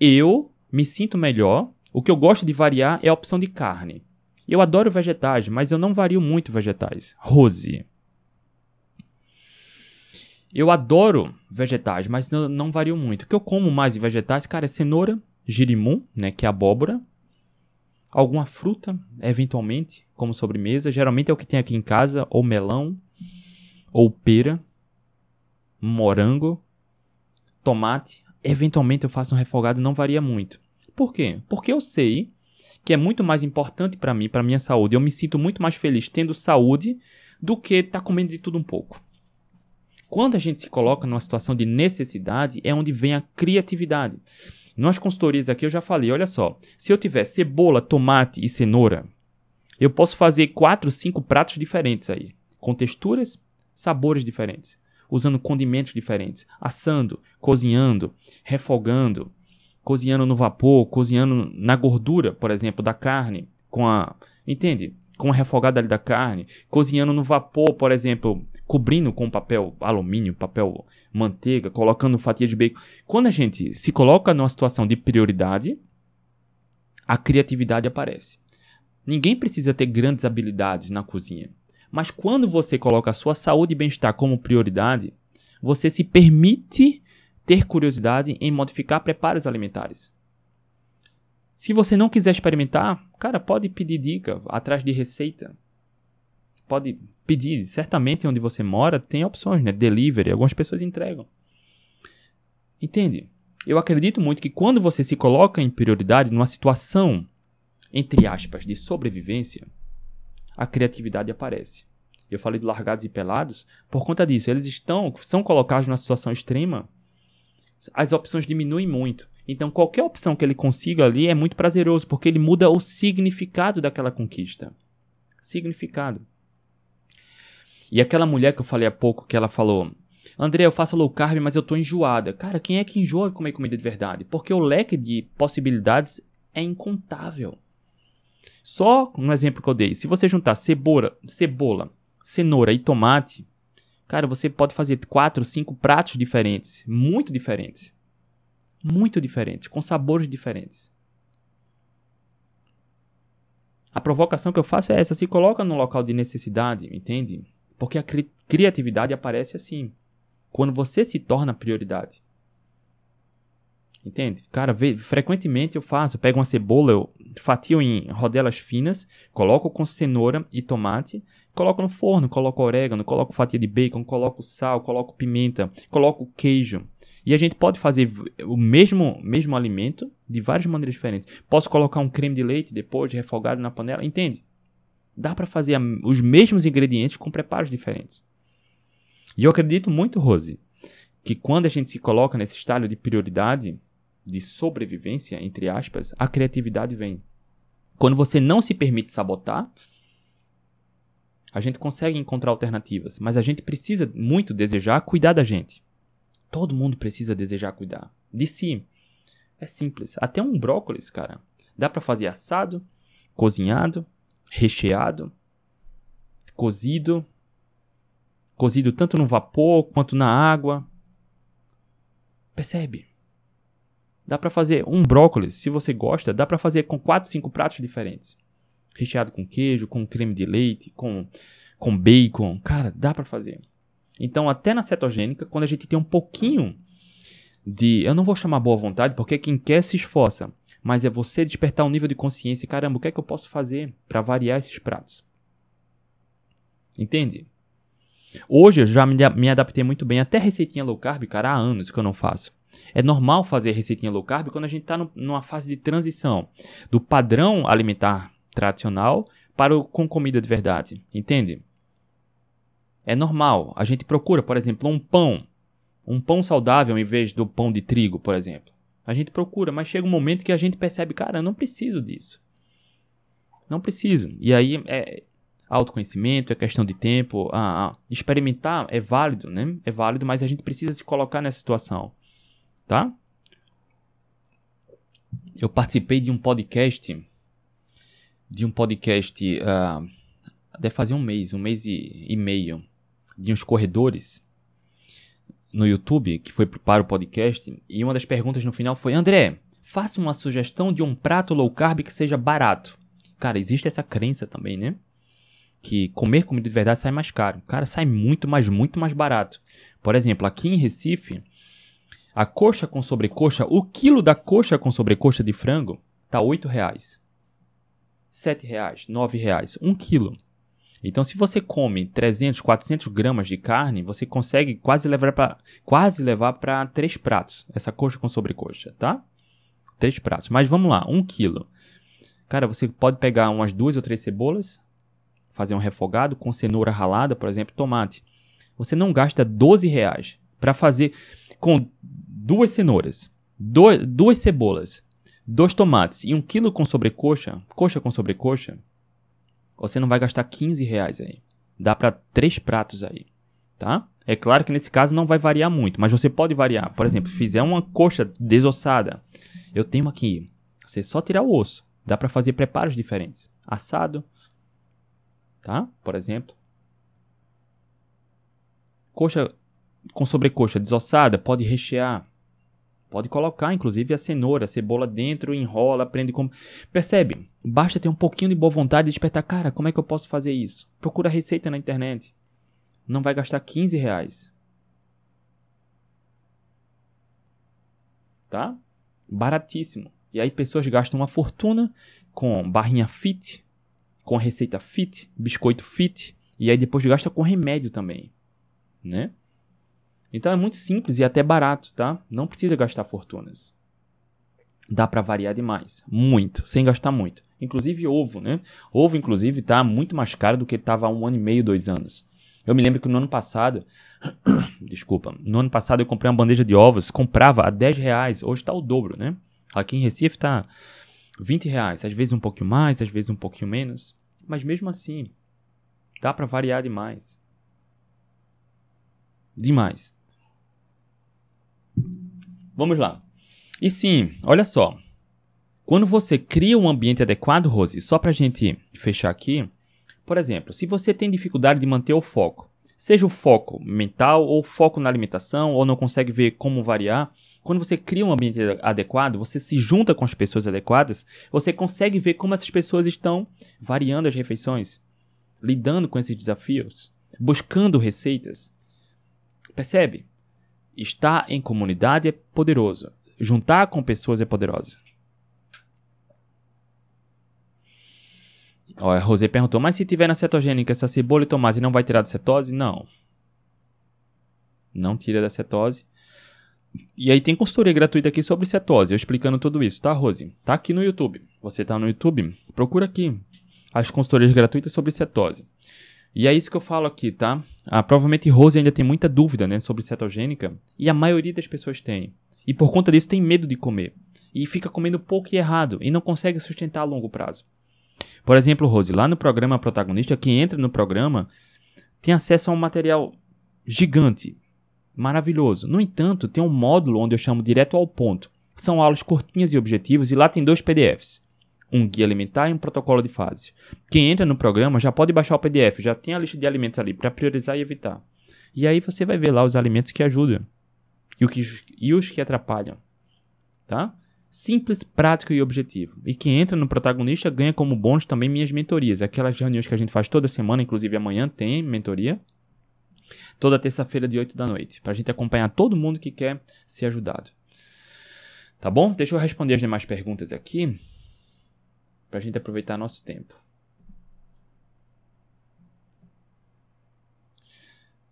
Eu me sinto melhor. O que eu gosto de variar é a opção de carne. Eu adoro vegetais, mas eu não vario muito vegetais. Rose. Eu adoro vegetais, mas não, não vario muito. O que eu como mais de vegetais, cara, é cenoura, girimum, né, que é abóbora, alguma fruta, eventualmente, como sobremesa. Geralmente é o que tem aqui em casa, ou melão, ou pera, morango, tomate. Eventualmente eu faço um refogado, não varia muito. Por quê? Porque eu sei que é muito mais importante para mim, para minha saúde. Eu me sinto muito mais feliz tendo saúde do que estar tá comendo de tudo um pouco. Quando a gente se coloca numa situação de necessidade, é onde vem a criatividade. Nas consultorias aqui eu já falei, olha só, se eu tiver cebola, tomate e cenoura, eu posso fazer quatro, cinco pratos diferentes aí, com texturas sabores diferentes, usando condimentos diferentes, assando, cozinhando, refogando, cozinhando no vapor, cozinhando na gordura, por exemplo, da carne, com a, entende? Com a refogada ali da carne, cozinhando no vapor, por exemplo, cobrindo com papel alumínio, papel manteiga, colocando fatia de bacon. Quando a gente se coloca numa situação de prioridade, a criatividade aparece. Ninguém precisa ter grandes habilidades na cozinha. Mas quando você coloca a sua saúde e bem-estar como prioridade, você se permite ter curiosidade em modificar preparos alimentares. Se você não quiser experimentar, cara, pode pedir dica atrás de receita. Pode pedir. Certamente onde você mora tem opções, né? Delivery, algumas pessoas entregam. Entende? Eu acredito muito que quando você se coloca em prioridade numa situação entre aspas, de sobrevivência, a criatividade aparece. Eu falei de largados e pelados por conta disso. Eles estão, são colocados numa situação extrema, as opções diminuem muito. Então, qualquer opção que ele consiga ali é muito prazeroso, porque ele muda o significado daquela conquista. Significado. E aquela mulher que eu falei há pouco, que ela falou: André, eu faço low carb, mas eu tô enjoada. Cara, quem é que enjoa de comer comida de verdade? Porque o leque de possibilidades é incontável. Só um exemplo que eu dei, se você juntar cebola, cebola, cenoura e tomate, cara, você pode fazer quatro, cinco pratos diferentes, muito diferentes. Muito diferentes, com sabores diferentes. A provocação que eu faço é essa, se coloca no local de necessidade, entende? Porque a cri criatividade aparece assim, quando você se torna prioridade. Entende? Cara, frequentemente eu faço, pego uma cebola, eu fatio em rodelas finas, coloco com cenoura e tomate, coloco no forno, coloco orégano, coloco fatia de bacon, coloco sal, coloco pimenta, coloco queijo. E a gente pode fazer o mesmo, mesmo alimento de várias maneiras diferentes. Posso colocar um creme de leite depois, refogado na panela, entende? Dá para fazer os mesmos ingredientes com preparos diferentes. E eu acredito muito, Rose, que quando a gente se coloca nesse estado de prioridade, de sobrevivência, entre aspas, a criatividade vem. Quando você não se permite sabotar, a gente consegue encontrar alternativas, mas a gente precisa muito desejar cuidar da gente. Todo mundo precisa desejar cuidar de si. É simples. Até um brócolis, cara, dá para fazer assado, cozinhado, recheado, cozido, cozido tanto no vapor quanto na água. Percebe? Dá para fazer um brócolis, se você gosta, dá para fazer com 4, 5 pratos diferentes. Recheado com queijo, com creme de leite, com, com bacon. Cara, dá para fazer. Então, até na cetogênica, quando a gente tem um pouquinho de. Eu não vou chamar boa vontade, porque quem quer se esforça. Mas é você despertar um nível de consciência. Caramba, o que é que eu posso fazer para variar esses pratos? Entende? Hoje eu já me, adaptei muito bem. Até receitinha low carb, cara, há anos que eu não faço. É normal fazer receitinha low carb quando a gente está numa fase de transição do padrão alimentar tradicional para o com comida de verdade, entende? É normal. A gente procura, por exemplo, um pão, um pão saudável em vez do pão de trigo, por exemplo. A gente procura, mas chega um momento que a gente percebe, cara, eu não preciso disso. Não preciso. E aí é autoconhecimento, é questão de tempo. Ah, experimentar é válido, né? É válido, mas a gente precisa se colocar nessa situação tá? Eu participei de um podcast, de um podcast, uh, deve fazer um mês, um mês e, e meio, de uns corredores no YouTube, que foi para o podcast, e uma das perguntas no final foi, André, faça uma sugestão de um prato low carb que seja barato. Cara, existe essa crença também, né? Que comer comida de verdade sai mais caro. Cara, sai muito, mais muito mais barato. Por exemplo, aqui em Recife, a coxa com sobrecoxa, o quilo da coxa com sobrecoxa de frango tá oito reais, sete reais, nove reais, um quilo. Então, se você come 300, 400 gramas de carne, você consegue quase levar para quase levar para três pratos essa coxa com sobrecoxa, tá? Três pratos. Mas vamos lá, um quilo. Cara, você pode pegar umas duas ou três cebolas, fazer um refogado com cenoura ralada, por exemplo, tomate. Você não gasta 12 reais para fazer com duas cenouras, do, duas cebolas, dois tomates e um quilo com sobrecoxa, coxa com sobrecoxa, você não vai gastar 15 reais aí. Dá para três pratos aí, tá? É claro que nesse caso não vai variar muito, mas você pode variar. Por exemplo, fizer uma coxa desossada, eu tenho aqui, você só tirar o osso. Dá para fazer preparos diferentes. Assado, tá? Por exemplo. Coxa com sobrecoxa desossada, pode rechear. Pode colocar, inclusive, a cenoura, a cebola dentro, enrola, prende como. Percebe? Basta ter um pouquinho de boa vontade e despertar. Cara, como é que eu posso fazer isso? Procura receita na internet. Não vai gastar 15 reais. Tá? Baratíssimo. E aí pessoas gastam uma fortuna com barrinha fit, com receita fit, biscoito fit, e aí depois gasta com remédio também, né? Então é muito simples e até barato, tá? Não precisa gastar fortunas. Dá para variar demais, muito, sem gastar muito. Inclusive ovo, né? Ovo, inclusive, tá muito mais caro do que estava há um ano e meio, dois anos. Eu me lembro que no ano passado, desculpa, no ano passado eu comprei uma bandeja de ovos, comprava a 10 reais, hoje está o dobro, né? Aqui em Recife está 20 reais, às vezes um pouquinho mais, às vezes um pouquinho menos, mas mesmo assim, dá para variar demais. Demais. Vamos lá. E sim, olha só. Quando você cria um ambiente adequado, Rose, só para a gente fechar aqui, por exemplo, se você tem dificuldade de manter o foco, seja o foco mental ou foco na alimentação, ou não consegue ver como variar, quando você cria um ambiente adequado, você se junta com as pessoas adequadas, você consegue ver como essas pessoas estão variando as refeições, lidando com esses desafios, buscando receitas. Percebe? Estar em comunidade é poderoso. Juntar com pessoas é poderoso. Ó, a Rosé perguntou, mas se tiver na cetogênica, essa cebola e tomate não vai tirar da cetose? Não. Não tira da cetose. E aí tem consultoria gratuita aqui sobre cetose, eu explicando tudo isso, tá, Rose? Tá aqui no YouTube. Você tá no YouTube? Procura aqui as consultorias gratuitas sobre cetose. E é isso que eu falo aqui, tá? Ah, provavelmente Rose ainda tem muita dúvida né, sobre cetogênica, e a maioria das pessoas tem. E por conta disso tem medo de comer. E fica comendo pouco e errado, e não consegue sustentar a longo prazo. Por exemplo, Rose, lá no programa protagonista, quem entra no programa tem acesso a um material gigante, maravilhoso. No entanto, tem um módulo onde eu chamo direto ao ponto. São aulas curtinhas e objetivas e lá tem dois PDFs. Um guia alimentar e um protocolo de fases. Quem entra no programa já pode baixar o PDF, já tem a lista de alimentos ali para priorizar e evitar. E aí você vai ver lá os alimentos que ajudam e, que, e os que atrapalham. Tá? Simples, prático e objetivo. E quem entra no protagonista ganha como bônus também minhas mentorias. Aquelas reuniões que a gente faz toda semana, inclusive amanhã tem mentoria toda terça-feira de 8 da noite, para a gente acompanhar todo mundo que quer ser ajudado. Tá bom? Deixa eu responder as demais perguntas aqui, para a gente aproveitar nosso tempo.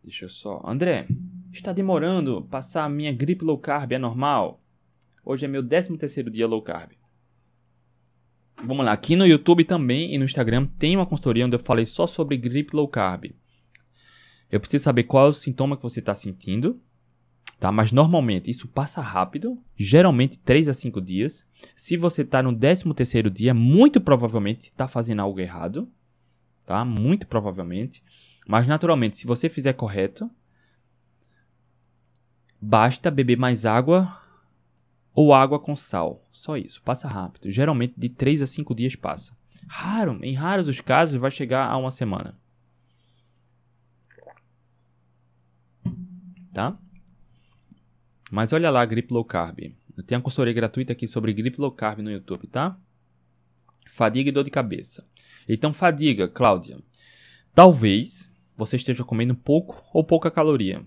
Deixa eu só. André, está demorando passar a minha gripe low carb, é normal? Hoje é meu 13 terceiro dia low carb. Vamos lá, aqui no YouTube também e no Instagram tem uma consultoria onde eu falei só sobre gripe low carb. Eu preciso saber qual é o sintoma que você está sentindo, tá? Mas normalmente isso passa rápido, geralmente 3 a 5 dias. Se você está no 13 terceiro dia, muito provavelmente está fazendo algo errado, tá? Muito provavelmente. Mas naturalmente, se você fizer correto, basta beber mais água ou água com sal. Só isso, passa rápido. Geralmente de 3 a 5 dias passa. Raro, em raros os casos vai chegar a uma semana. tá? Mas olha lá, gripe low carb. Tem uma consultoria gratuita aqui sobre gripe low carb no YouTube, tá? Fadiga e dor de cabeça. Então, fadiga, Cláudia. Talvez você esteja comendo pouco ou pouca caloria.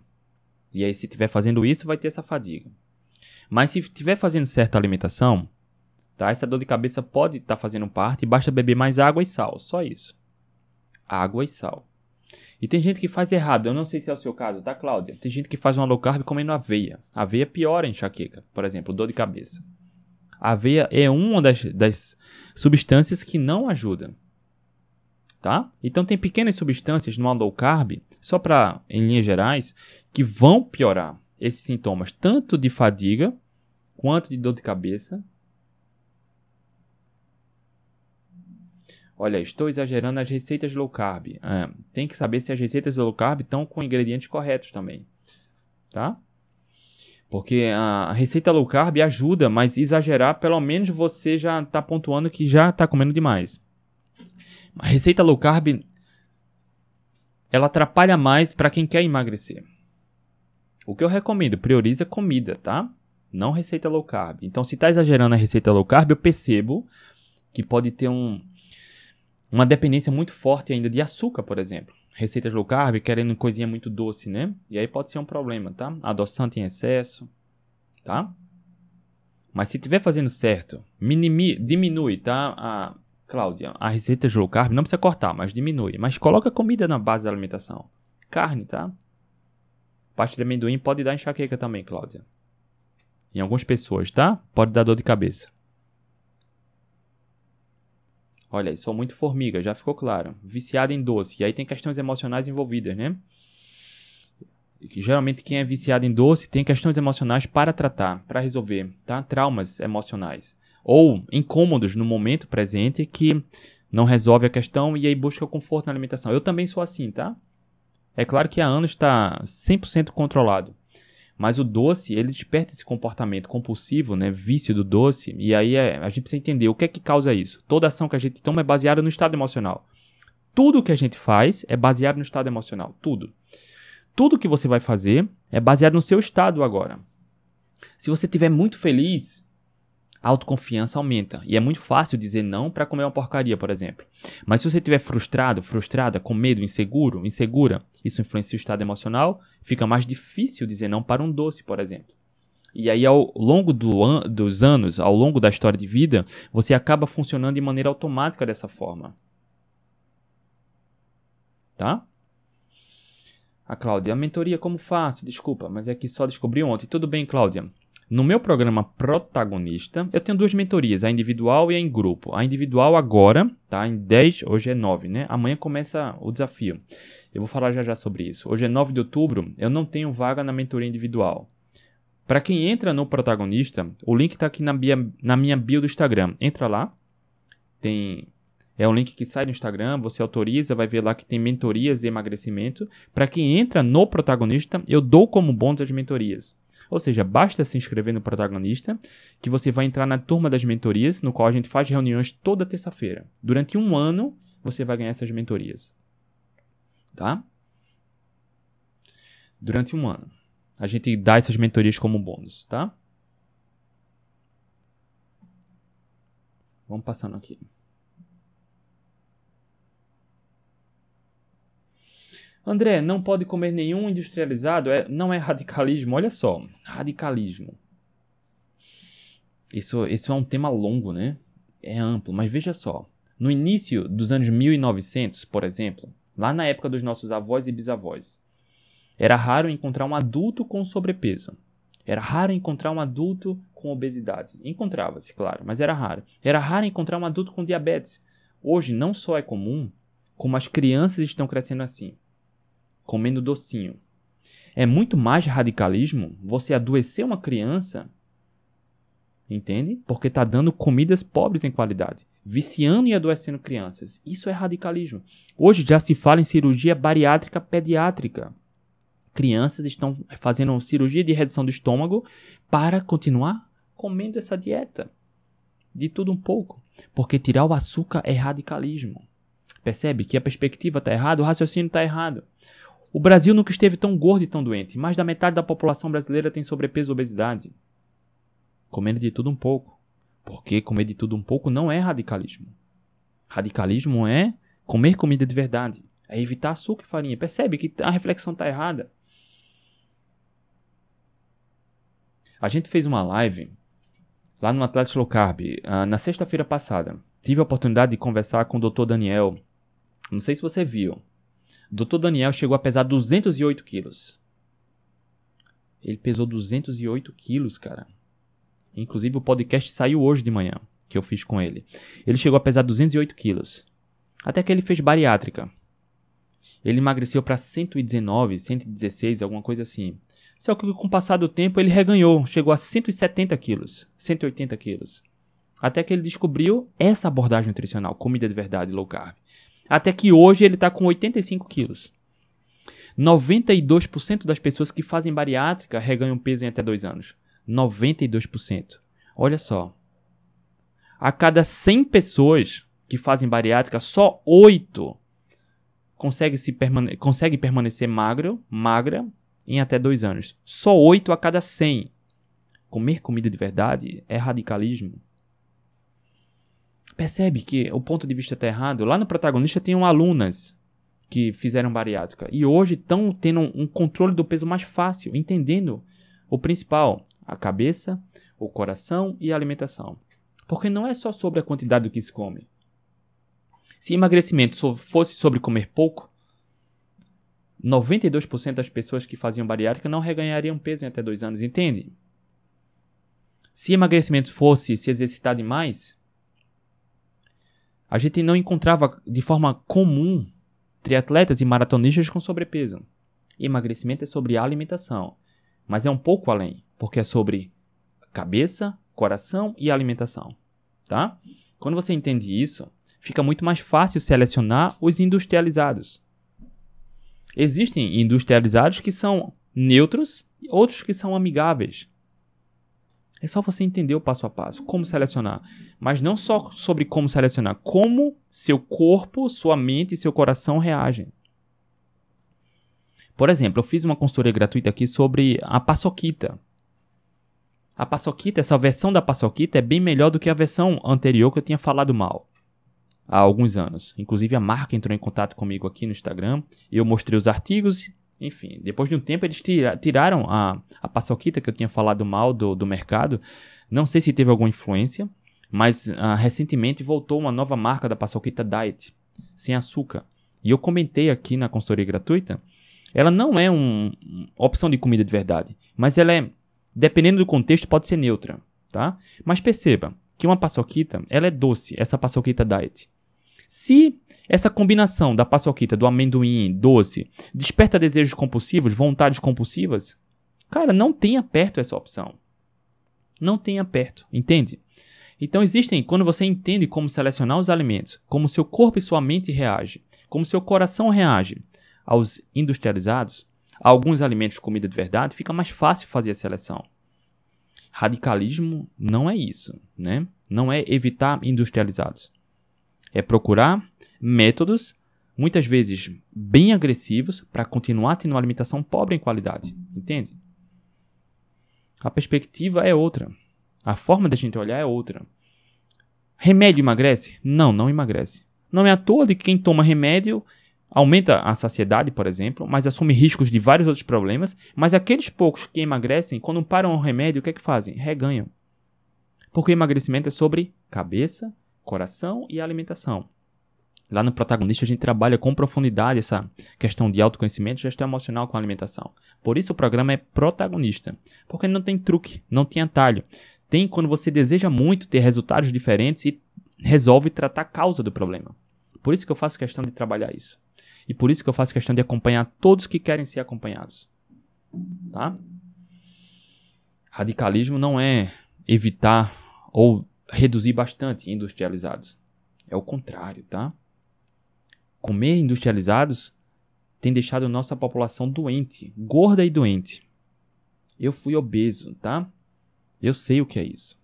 E aí, se estiver fazendo isso, vai ter essa fadiga. Mas se estiver fazendo certa alimentação, tá? Essa dor de cabeça pode estar tá fazendo parte basta beber mais água e sal. Só isso. Água e sal. E tem gente que faz errado. Eu não sei se é o seu caso, tá, Cláudia? Tem gente que faz uma low carb comendo aveia. Aveia piora a enxaqueca, por exemplo, dor de cabeça. A aveia é uma das, das substâncias que não ajuda. Tá? Então tem pequenas substâncias numa low carb, só para em linhas gerais, que vão piorar esses sintomas tanto de fadiga quanto de dor de cabeça. Olha, estou exagerando as receitas low carb. É, tem que saber se as receitas low carb estão com ingredientes corretos também. Tá? Porque a receita low carb ajuda, mas exagerar, pelo menos você já está pontuando que já está comendo demais. A receita low carb ela atrapalha mais para quem quer emagrecer. O que eu recomendo, prioriza comida, tá? Não receita low carb. Então, se está exagerando a receita low carb, eu percebo que pode ter um, uma dependência muito forte ainda de açúcar, por exemplo. Receitas low carb, querendo coisinha muito doce, né? E aí pode ser um problema, tá? Adoçante em excesso, tá? Mas se estiver fazendo certo, minimi, diminui, tá? A, Cláudia, a receita de low carb não precisa cortar, mas diminui. Mas coloca comida na base da alimentação. Carne, tá? Parte de amendoim pode dar enxaqueca também, Cláudia. Em algumas pessoas, tá? Pode dar dor de cabeça. Olha aí, sou muito formiga, já ficou claro. Viciado em doce. E aí tem questões emocionais envolvidas, né? Que geralmente quem é viciado em doce tem questões emocionais para tratar, para resolver, tá? Traumas emocionais. Ou incômodos no momento presente que não resolve a questão e aí busca conforto na alimentação. Eu também sou assim, tá? É claro que há anos está 100% controlado. Mas o doce, ele desperta esse comportamento compulsivo, né, vício do doce, e aí é, a gente precisa entender o que é que causa isso. Toda ação que a gente toma é baseada no estado emocional. Tudo que a gente faz é baseado no estado emocional, tudo. Tudo que você vai fazer é baseado no seu estado agora. Se você estiver muito feliz, a autoconfiança aumenta. E é muito fácil dizer não para comer uma porcaria, por exemplo. Mas se você estiver frustrado, frustrada, com medo, inseguro, insegura, isso influencia o estado emocional, fica mais difícil dizer não para um doce, por exemplo. E aí, ao longo do an dos anos, ao longo da história de vida, você acaba funcionando de maneira automática dessa forma. Tá? A Cláudia, a mentoria como faço? Desculpa, mas é que só descobri ontem. Tudo bem, Cláudia. No meu programa protagonista, eu tenho duas mentorias, a individual e a em grupo. A individual agora, tá? Em 10, hoje é 9, né? Amanhã começa o desafio. Eu vou falar já já sobre isso. Hoje é 9 de outubro, eu não tenho vaga na mentoria individual. Para quem entra no protagonista, o link está aqui na, na minha bio do Instagram. Entra lá. Tem é um link que sai no Instagram, você autoriza, vai ver lá que tem mentorias e emagrecimento. Para quem entra no protagonista, eu dou como bônus as mentorias. Ou seja, basta se inscrever no protagonista que você vai entrar na turma das mentorias, no qual a gente faz reuniões toda terça-feira. Durante um ano, você vai ganhar essas mentorias. Tá? Durante um ano. A gente dá essas mentorias como bônus, tá? Vamos passando aqui. André, não pode comer nenhum industrializado? É, não é radicalismo, olha só. Radicalismo. Isso, isso é um tema longo, né? É amplo, mas veja só. No início dos anos 1900, por exemplo, lá na época dos nossos avós e bisavós, era raro encontrar um adulto com sobrepeso. Era raro encontrar um adulto com obesidade. Encontrava-se, claro, mas era raro. Era raro encontrar um adulto com diabetes. Hoje não só é comum, como as crianças estão crescendo assim comendo docinho. É muito mais radicalismo você adoecer uma criança, entende? Porque está dando comidas pobres em qualidade, viciando e adoecendo crianças. Isso é radicalismo. Hoje já se fala em cirurgia bariátrica pediátrica. Crianças estão fazendo cirurgia de redução do estômago para continuar comendo essa dieta. De tudo um pouco. Porque tirar o açúcar é radicalismo. Percebe que a perspectiva está errada, o raciocínio está errado. O Brasil nunca esteve tão gordo e tão doente. Mais da metade da população brasileira tem sobrepeso e obesidade. Comendo de tudo um pouco. Porque comer de tudo um pouco não é radicalismo. Radicalismo é comer comida de verdade. É evitar açúcar e farinha. Percebe que a reflexão está errada. A gente fez uma live lá no Atlético Low Carb uh, na sexta-feira passada. Tive a oportunidade de conversar com o Dr. Daniel. Não sei se você viu. Dr. Daniel chegou a pesar 208 quilos. Ele pesou 208 quilos, cara. Inclusive o podcast saiu hoje de manhã, que eu fiz com ele. Ele chegou a pesar 208 quilos. Até que ele fez bariátrica. Ele emagreceu para 119, 116, alguma coisa assim. Só que com o passar do tempo ele reganhou, chegou a 170 quilos, 180 quilos. Até que ele descobriu essa abordagem nutricional, comida de verdade, low carb. Até que hoje ele está com 85 quilos. 92% das pessoas que fazem bariátrica reganham peso em até 2 anos. 92%. Olha só. A cada 100 pessoas que fazem bariátrica, só 8 consegue, se permane consegue permanecer magro, magra em até 2 anos. Só 8 a cada 100. Comer comida de verdade é radicalismo. Percebe que o ponto de vista está errado? Lá no protagonista tem alunas que fizeram bariátrica e hoje estão tendo um controle do peso mais fácil, entendendo o principal, a cabeça, o coração e a alimentação. Porque não é só sobre a quantidade do que se come. Se emagrecimento fosse sobre comer pouco, 92% das pessoas que faziam bariátrica não reganhariam peso em até dois anos, entende? Se emagrecimento fosse se exercitar demais, a gente não encontrava de forma comum triatletas e maratonistas com sobrepeso. Emagrecimento é sobre alimentação, mas é um pouco além, porque é sobre cabeça, coração e alimentação, tá? Quando você entende isso, fica muito mais fácil selecionar os industrializados. Existem industrializados que são neutros e outros que são amigáveis. É só você entender o passo a passo, como selecionar. Mas não só sobre como selecionar, como seu corpo, sua mente e seu coração reagem. Por exemplo, eu fiz uma consultoria gratuita aqui sobre a paçoquita. A paçoquita, essa versão da paçoquita é bem melhor do que a versão anterior que eu tinha falado mal há alguns anos. Inclusive a marca entrou em contato comigo aqui no Instagram eu mostrei os artigos. Enfim, depois de um tempo eles tira, tiraram a, a paçoquita que eu tinha falado mal do, do mercado. Não sei se teve alguma influência, mas uh, recentemente voltou uma nova marca da paçoquita Diet, sem açúcar. E eu comentei aqui na consultoria gratuita. Ela não é um, uma opção de comida de verdade, mas ela é, dependendo do contexto, pode ser neutra, tá? Mas perceba que uma paçoquita, ela é doce, essa paçoquita Diet. Se essa combinação da paçoquita, do amendoim doce, desperta desejos compulsivos, vontades compulsivas, cara, não tenha perto essa opção. Não tenha perto, entende? Então existem, quando você entende como selecionar os alimentos, como seu corpo e sua mente reagem, como seu coração reage aos industrializados, a alguns alimentos de comida de verdade, fica mais fácil fazer a seleção. Radicalismo não é isso, né? Não é evitar industrializados é procurar métodos, muitas vezes bem agressivos, para continuar tendo uma alimentação pobre em qualidade. Entende? A perspectiva é outra. A forma da gente olhar é outra. Remédio emagrece? Não, não emagrece. Não é à toa de que quem toma remédio aumenta a saciedade, por exemplo, mas assume riscos de vários outros problemas. Mas aqueles poucos que emagrecem, quando param o remédio, o que é que fazem? Reganham. Porque emagrecimento é sobre cabeça, coração e alimentação. Lá no protagonista a gente trabalha com profundidade essa questão de autoconhecimento gestão emocional com alimentação. Por isso o programa é protagonista, porque não tem truque, não tem atalho. Tem quando você deseja muito ter resultados diferentes e resolve tratar a causa do problema. Por isso que eu faço questão de trabalhar isso. E por isso que eu faço questão de acompanhar todos que querem ser acompanhados. Tá? Radicalismo não é evitar ou reduzir bastante industrializados. É o contrário, tá? Comer industrializados tem deixado nossa população doente, gorda e doente. Eu fui obeso, tá? Eu sei o que é isso.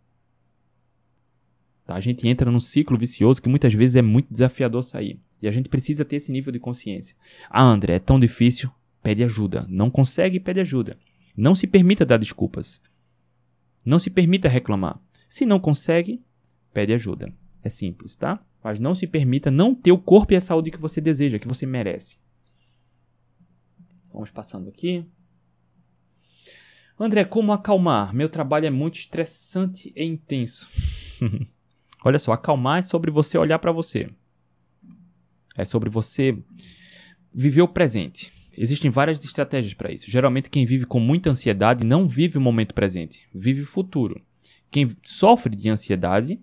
Tá? A gente entra num ciclo vicioso que muitas vezes é muito desafiador sair. E a gente precisa ter esse nível de consciência. Ah, André, é tão difícil. Pede ajuda. Não consegue, pede ajuda. Não se permita dar desculpas. Não se permita reclamar. Se não consegue, pede ajuda. É simples, tá? Mas não se permita não ter o corpo e a saúde que você deseja, que você merece. Vamos passando aqui. André, como acalmar? Meu trabalho é muito estressante e intenso. Olha só, acalmar é sobre você olhar para você. É sobre você viver o presente. Existem várias estratégias para isso. Geralmente, quem vive com muita ansiedade não vive o momento presente, vive o futuro. Quem sofre de ansiedade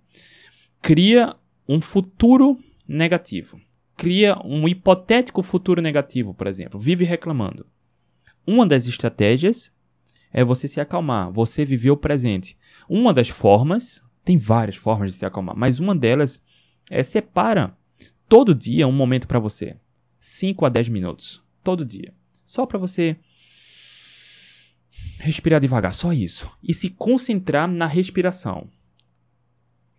cria um futuro negativo. Cria um hipotético futuro negativo, por exemplo. Vive reclamando. Uma das estratégias é você se acalmar, você viver o presente. Uma das formas, Tem várias formas de se acalmar, mas uma delas é separa todo dia um momento para você. 5 a 10 minutos, todo dia. Só para você respirar devagar, só isso. E se concentrar na respiração.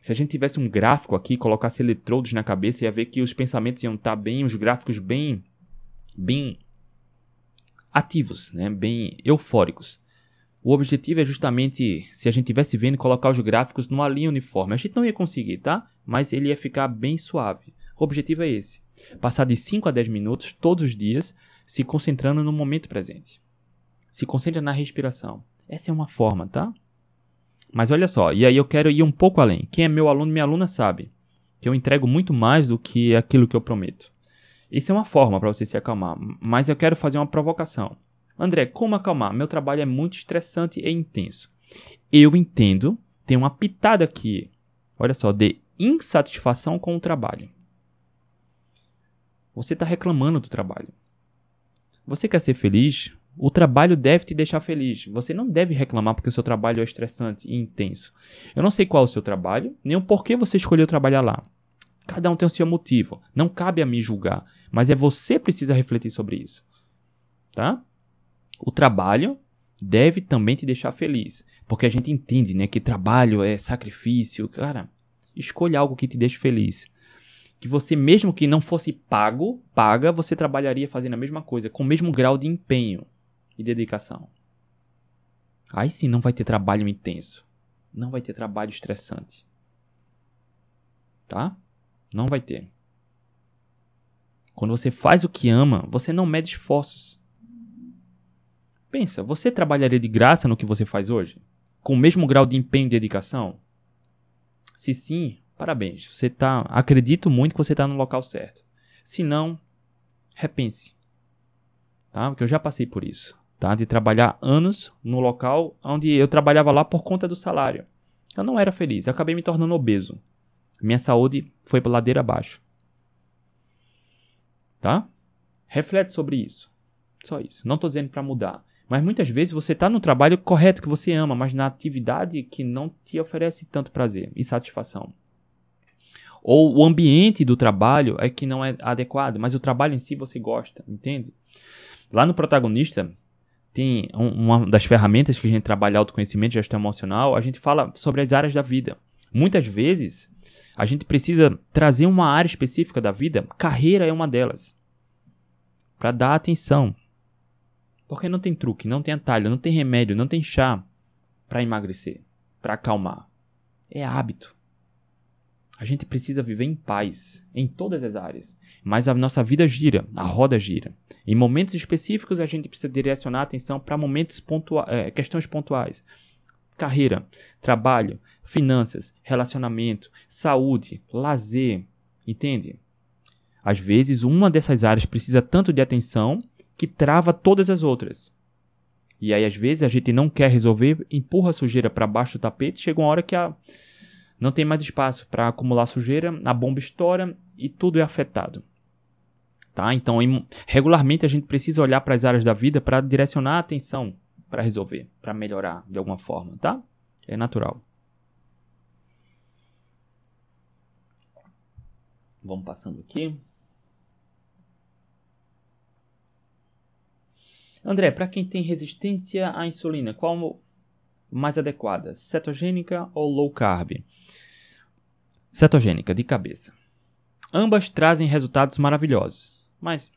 Se a gente tivesse um gráfico aqui, colocasse eletrodos na cabeça, ia ver que os pensamentos iam estar tá bem, os gráficos bem, bem ativos, né? bem eufóricos. O objetivo é justamente, se a gente tivesse vendo, colocar os gráficos numa linha uniforme. A gente não ia conseguir, tá? Mas ele ia ficar bem suave. O objetivo é esse: passar de 5 a 10 minutos todos os dias, se concentrando no momento presente. Se concentra na respiração. Essa é uma forma, tá? Mas olha só, e aí eu quero ir um pouco além. Quem é meu aluno, minha aluna sabe que eu entrego muito mais do que aquilo que eu prometo. Isso é uma forma para você se acalmar, mas eu quero fazer uma provocação. André, como acalmar? Meu trabalho é muito estressante e intenso. Eu entendo, tem uma pitada aqui, olha só, de insatisfação com o trabalho. Você está reclamando do trabalho. Você quer ser feliz? O trabalho deve te deixar feliz. Você não deve reclamar porque o seu trabalho é estressante e intenso. Eu não sei qual é o seu trabalho, nem o porquê você escolheu trabalhar lá. Cada um tem o seu motivo. Não cabe a mim julgar, mas é você precisa refletir sobre isso. Tá? O trabalho deve também te deixar feliz, porque a gente entende, né, que trabalho é sacrifício. Cara, escolha algo que te deixe feliz que você, mesmo que não fosse pago, paga, você trabalharia fazendo a mesma coisa, com o mesmo grau de empenho e dedicação. Aí sim não vai ter trabalho intenso. Não vai ter trabalho estressante. Tá? Não vai ter. Quando você faz o que ama, você não mede esforços. Pensa, você trabalharia de graça no que você faz hoje? Com o mesmo grau de empenho e dedicação? Se sim, parabéns. Você tá, acredito muito que você está no local certo. Se não, repense. Tá? Porque eu já passei por isso tá? De trabalhar anos no local onde eu trabalhava lá por conta do salário. Eu não era feliz, eu acabei me tornando obeso. Minha saúde foi para ladeira abaixo. Tá? Reflete sobre isso. Só isso. Não estou dizendo para mudar. Mas muitas vezes você está no trabalho correto que você ama, mas na atividade que não te oferece tanto prazer e satisfação. Ou o ambiente do trabalho é que não é adequado, mas o trabalho em si você gosta, entende? Lá no protagonista, tem uma das ferramentas que a gente trabalha autoconhecimento, gestão emocional, a gente fala sobre as áreas da vida. Muitas vezes, a gente precisa trazer uma área específica da vida, carreira é uma delas, para dar atenção. Porque não tem truque, não tem atalho, não tem remédio, não tem chá para emagrecer, para acalmar. É hábito. A gente precisa viver em paz em todas as áreas, mas a nossa vida gira, a roda gira. Em momentos específicos, a gente precisa direcionar a atenção para momentos pontua é, questões pontuais. Carreira, trabalho, finanças, relacionamento, saúde, lazer, entende? Às vezes, uma dessas áreas precisa tanto de atenção que trava todas as outras. E aí, às vezes, a gente não quer resolver, empurra a sujeira para baixo do tapete, chega uma hora que a não tem mais espaço para acumular sujeira, a bomba estoura e tudo é afetado. Tá? Então, regularmente a gente precisa olhar para as áreas da vida para direcionar a atenção para resolver, para melhorar de alguma forma, tá? É natural. Vamos passando aqui. André, para quem tem resistência à insulina, qual mais adequada, cetogênica ou low carb? Cetogênica, de cabeça. Ambas trazem resultados maravilhosos, mas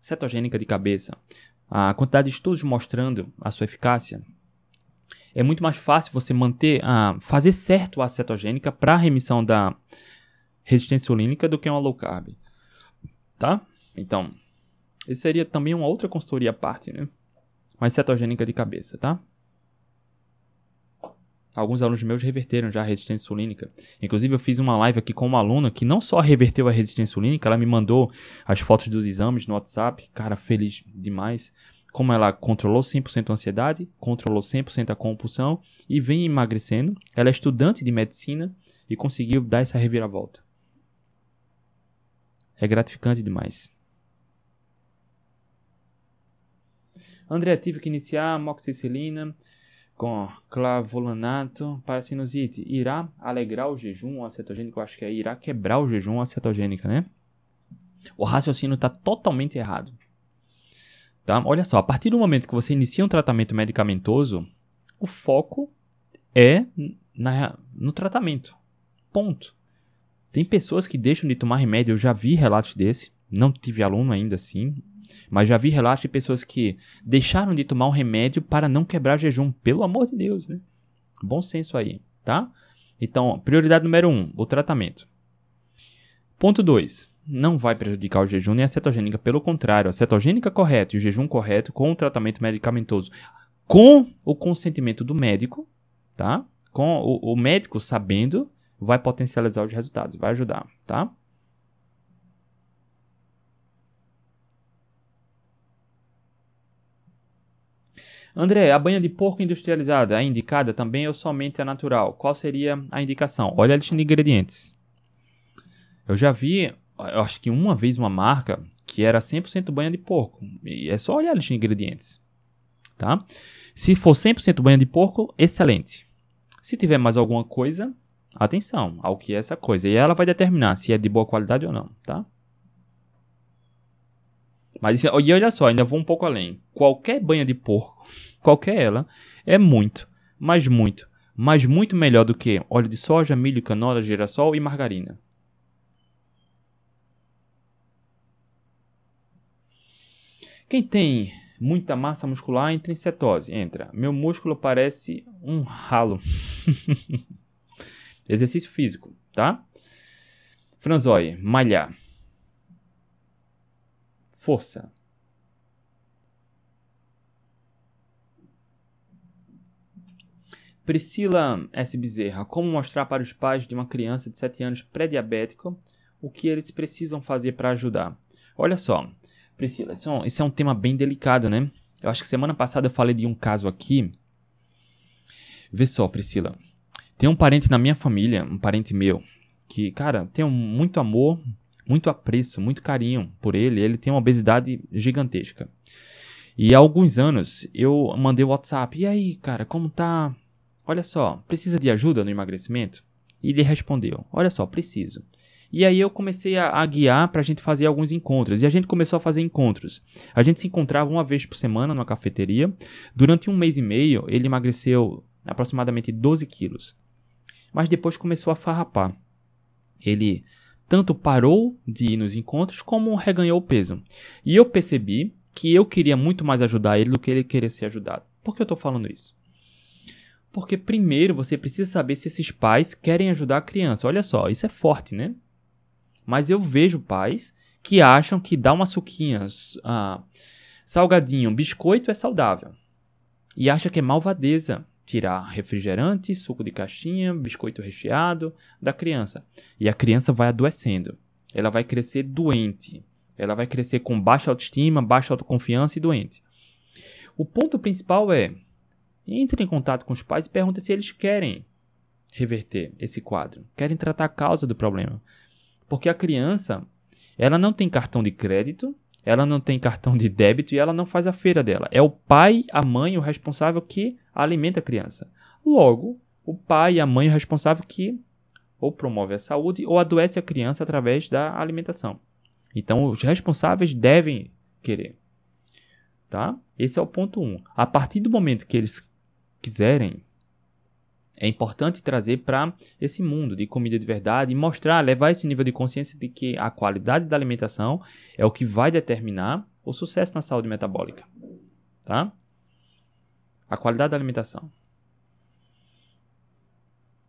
cetogênica de cabeça, a quantidade de estudos mostrando a sua eficácia, é muito mais fácil você manter, a fazer certo a cetogênica para a remissão da resistência insulínica do que uma low carb, tá? Então, isso seria também uma outra consultoria à parte, né? Mas cetogênica de cabeça, tá? Alguns alunos meus reverteram já a resistência insulínica. Inclusive, eu fiz uma live aqui com uma aluna que não só reverteu a resistência insulínica, ela me mandou as fotos dos exames no WhatsApp. Cara, feliz demais. Como ela controlou 100% a ansiedade, controlou 100% a compulsão e vem emagrecendo. Ela é estudante de medicina e conseguiu dar essa reviravolta. É gratificante demais. André, tive que iniciar amoxicilina com clavulanato para sinusite irá alegrar o jejum acetogênico? Eu acho que é irá quebrar o jejum acetogênico, né? O raciocínio está totalmente errado. Tá? Olha só, a partir do momento que você inicia um tratamento medicamentoso, o foco é na, no tratamento. Ponto. Tem pessoas que deixam de tomar remédio, eu já vi relatos desse, não tive aluno ainda assim, mas já vi relatos de pessoas que deixaram de tomar um remédio para não quebrar jejum. Pelo amor de Deus, né? Bom senso aí, tá? Então, prioridade número 1, um, o tratamento. Ponto 2. Não vai prejudicar o jejum nem a cetogênica. Pelo contrário, a cetogênica correta e o jejum correto com o tratamento medicamentoso, com o consentimento do médico, tá? Com o, o médico sabendo, vai potencializar os resultados, vai ajudar, tá? André, a banha de porco industrializada é indicada também ou somente a natural? Qual seria a indicação? Olha a lista de ingredientes. Eu já vi, eu acho que uma vez uma marca que era 100% banha de porco. E é só olhar a lista de ingredientes. Tá? Se for 100% banha de porco, excelente. Se tiver mais alguma coisa, atenção ao que é essa coisa. E ela vai determinar se é de boa qualidade ou não, tá? Mas e olha só, ainda vou um pouco além. Qualquer banha de porco, qualquer ela, é muito, mas muito, mas muito melhor do que óleo de soja, milho, canola, girassol e margarina. Quem tem muita massa muscular entra em cetose. Entra. Meu músculo parece um ralo. Exercício físico, tá? Franzói, malhar força. Priscila S. Bezerra, como mostrar para os pais de uma criança de 7 anos pré-diabético o que eles precisam fazer para ajudar? Olha só, Priscila, isso é, um, isso é um tema bem delicado, né? Eu acho que semana passada eu falei de um caso aqui. Vê só, Priscila. Tem um parente na minha família, um parente meu, que, cara, tem muito amor, muito apreço, muito carinho por ele. Ele tem uma obesidade gigantesca. E há alguns anos eu mandei o WhatsApp. E aí, cara, como tá? Olha só, precisa de ajuda no emagrecimento? E ele respondeu: Olha só, preciso. E aí eu comecei a, a guiar para a gente fazer alguns encontros. E a gente começou a fazer encontros. A gente se encontrava uma vez por semana numa cafeteria. Durante um mês e meio, ele emagreceu aproximadamente 12 quilos. Mas depois começou a farrapar. Ele tanto parou de ir nos encontros como reganhou peso. E eu percebi que eu queria muito mais ajudar ele do que ele querer ser ajudado. Por que eu estou falando isso? Porque primeiro você precisa saber se esses pais querem ajudar a criança. Olha só, isso é forte, né? Mas eu vejo pais que acham que dar uma suquinha, ah, salgadinho, biscoito é saudável. E acha que é malvadeza tirar refrigerante, suco de caixinha, biscoito recheado da criança. E a criança vai adoecendo. Ela vai crescer doente. Ela vai crescer com baixa autoestima, baixa autoconfiança e doente. O ponto principal é: entre em contato com os pais e pergunte se eles querem reverter esse quadro, querem tratar a causa do problema. Porque a criança, ela não tem cartão de crédito, ela não tem cartão de débito e ela não faz a feira dela. É o pai, a mãe, o responsável que alimenta a criança. Logo, o pai e a mãe o responsável que ou promove a saúde ou adoece a criança através da alimentação. Então, os responsáveis devem querer. Tá? Esse é o ponto 1. Um. A partir do momento que eles quiserem, é importante trazer para esse mundo de comida de verdade e mostrar, levar esse nível de consciência de que a qualidade da alimentação é o que vai determinar o sucesso na saúde metabólica, tá? A qualidade da alimentação.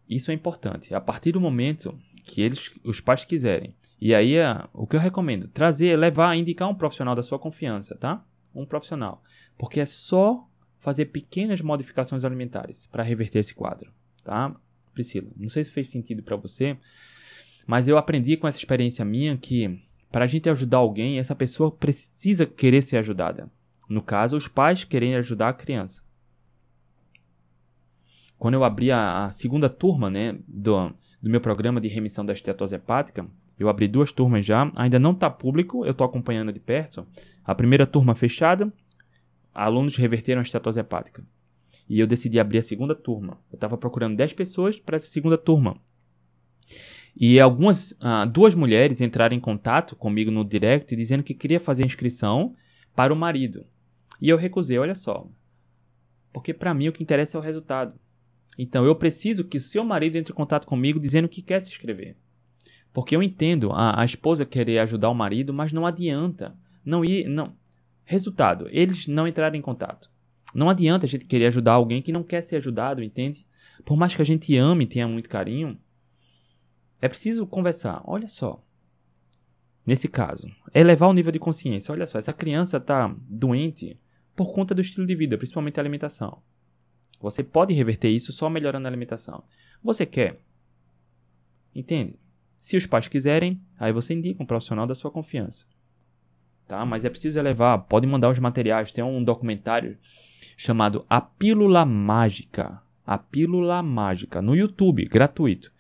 Isso é importante. A partir do momento que eles, os pais quiserem. E aí, o que eu recomendo? Trazer, levar, indicar um profissional da sua confiança, tá? Um profissional. Porque é só fazer pequenas modificações alimentares para reverter esse quadro, tá? Priscila, não sei se fez sentido para você, mas eu aprendi com essa experiência minha que para a gente ajudar alguém, essa pessoa precisa querer ser ajudada. No caso, os pais querem ajudar a criança. Quando eu abri a, a segunda turma né, do, do meu programa de remissão da estetose hepática, eu abri duas turmas já, ainda não está público, eu estou acompanhando de perto. A primeira turma fechada, alunos reverteram a estetose hepática. E eu decidi abrir a segunda turma. Eu estava procurando 10 pessoas para essa segunda turma. E algumas, ah, duas mulheres entraram em contato comigo no direct dizendo que queria fazer inscrição para o marido. E eu recusei, olha só. Porque para mim o que interessa é o resultado. Então eu preciso que o seu marido entre em contato comigo dizendo que quer se inscrever. Porque eu entendo a, a esposa querer ajudar o marido, mas não adianta. Não ir, não. Resultado, eles não entraram em contato. Não adianta a gente querer ajudar alguém que não quer ser ajudado, entende? Por mais que a gente ame e tenha muito carinho, é preciso conversar. Olha só. Nesse caso, elevar o nível de consciência. Olha só, essa criança está doente por conta do estilo de vida, principalmente a alimentação. Você pode reverter isso só melhorando a alimentação. Você quer? Entende? Se os pais quiserem, aí você indica um profissional da sua confiança. Tá? Mas é preciso elevar, pode mandar os materiais. Tem um documentário chamado A Pílula Mágica. A Pílula Mágica, no YouTube, gratuito.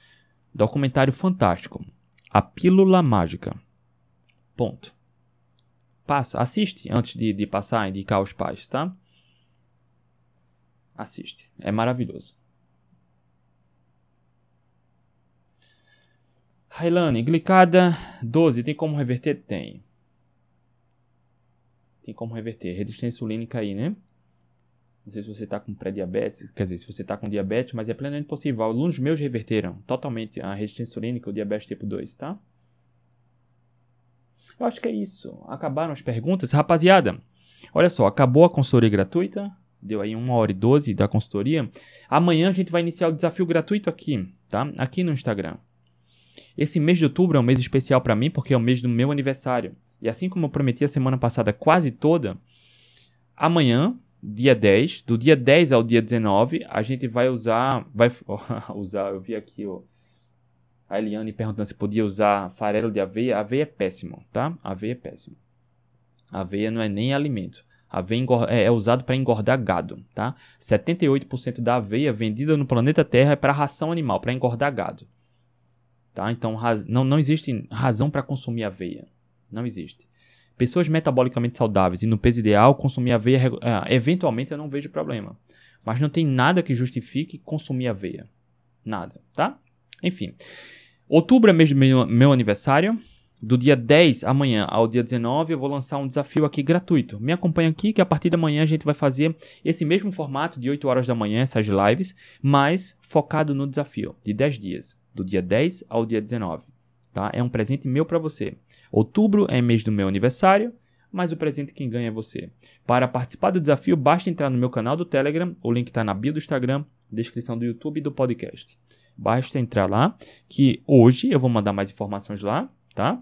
Documentário fantástico. A Pílula Mágica. Ponto. Passa, assiste antes de, de passar a indicar aos pais, tá? Assiste. É maravilhoso. Railane, glicada 12, tem como reverter? Tem. Tem como reverter. Resistência insulínica aí, né? Não sei se você está com pré-diabetes, quer dizer, se você está com diabetes, mas é plenamente possível. Alunos meus reverteram totalmente a resistência insulínica, o diabetes tipo 2, tá? Eu acho que é isso. Acabaram as perguntas. Rapaziada, olha só, acabou a consultoria gratuita. Deu aí 1 hora e 12 da consultoria. Amanhã a gente vai iniciar o desafio gratuito aqui, tá? Aqui no Instagram. Esse mês de outubro é um mês especial para mim porque é o mês do meu aniversário. E assim como eu prometi a semana passada quase toda, amanhã dia 10, do dia 10 ao dia 19, a gente vai usar, vai usar, eu vi aqui ó, a Eliane perguntando se podia usar farelo de aveia, aveia é péssimo, tá? Aveia é péssimo. Aveia não é nem alimento. Aveia é, é usado para engordar gado, tá? 78% da aveia vendida no planeta Terra é para ração animal, para engordar gado. Tá? Então não, não existe razão para consumir aveia. Não existe pessoas metabolicamente saudáveis e no peso ideal, consumir aveia, é, eventualmente eu não vejo problema. Mas não tem nada que justifique consumir aveia. Nada, tá? Enfim. Outubro é mês meu, meu aniversário. Do dia 10 amanhã ao dia 19, eu vou lançar um desafio aqui gratuito. Me acompanha aqui que a partir da manhã a gente vai fazer esse mesmo formato de 8 horas da manhã, essas lives, mas focado no desafio de 10 dias, do dia 10 ao dia 19. Tá? É um presente meu para você. Outubro é mês do meu aniversário, mas o presente quem ganha é você. Para participar do desafio, basta entrar no meu canal do Telegram, o link está na bio do Instagram, descrição do YouTube e do podcast. Basta entrar lá, que hoje eu vou mandar mais informações lá, tá?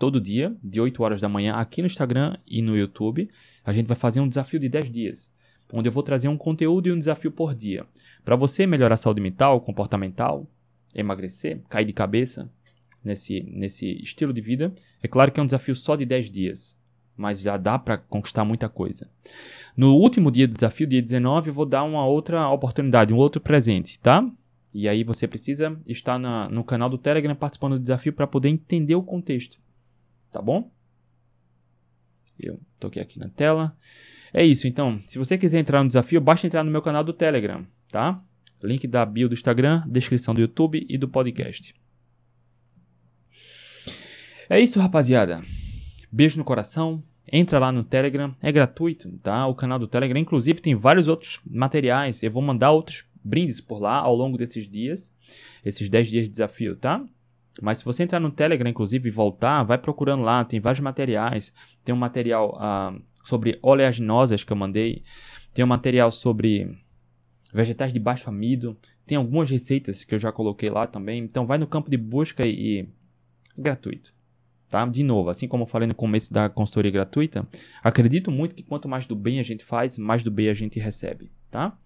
Todo dia, de 8 horas da manhã, aqui no Instagram e no YouTube, a gente vai fazer um desafio de 10 dias, onde eu vou trazer um conteúdo e um desafio por dia. Para você melhorar a saúde mental, comportamental, emagrecer, cair de cabeça, nesse, nesse estilo de vida. É claro que é um desafio só de 10 dias, mas já dá para conquistar muita coisa. No último dia do desafio, dia 19, eu vou dar uma outra oportunidade, um outro presente, tá? E aí você precisa estar na, no canal do Telegram participando do desafio para poder entender o contexto, tá bom? Eu toquei aqui na tela. É isso, então, se você quiser entrar no desafio, basta entrar no meu canal do Telegram, tá? Link da bio do Instagram, descrição do YouTube e do podcast. É isso, rapaziada. Beijo no coração. Entra lá no Telegram, é gratuito, tá? O canal do Telegram, inclusive, tem vários outros materiais. Eu vou mandar outros brindes por lá ao longo desses dias, esses 10 dias de desafio, tá? Mas se você entrar no Telegram, inclusive, e voltar, vai procurando lá, tem vários materiais. Tem um material uh, sobre oleaginosas que eu mandei, tem um material sobre vegetais de baixo amido, tem algumas receitas que eu já coloquei lá também. Então vai no campo de busca e, e gratuito. Tá? De novo, assim como eu falei no começo da consultoria gratuita, acredito muito que quanto mais do bem a gente faz, mais do bem a gente recebe, tá?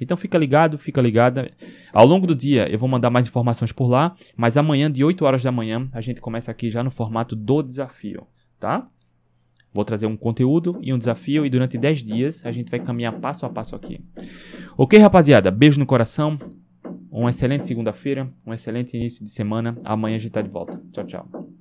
Então fica ligado, fica ligada. Ao longo do dia eu vou mandar mais informações por lá, mas amanhã de 8 horas da manhã a gente começa aqui já no formato do desafio, tá? Vou trazer um conteúdo e um desafio e durante 10 dias a gente vai caminhar passo a passo aqui. OK, rapaziada? Beijo no coração. Uma excelente segunda-feira, um excelente início de semana. Amanhã a gente tá de volta. Tchau, tchau.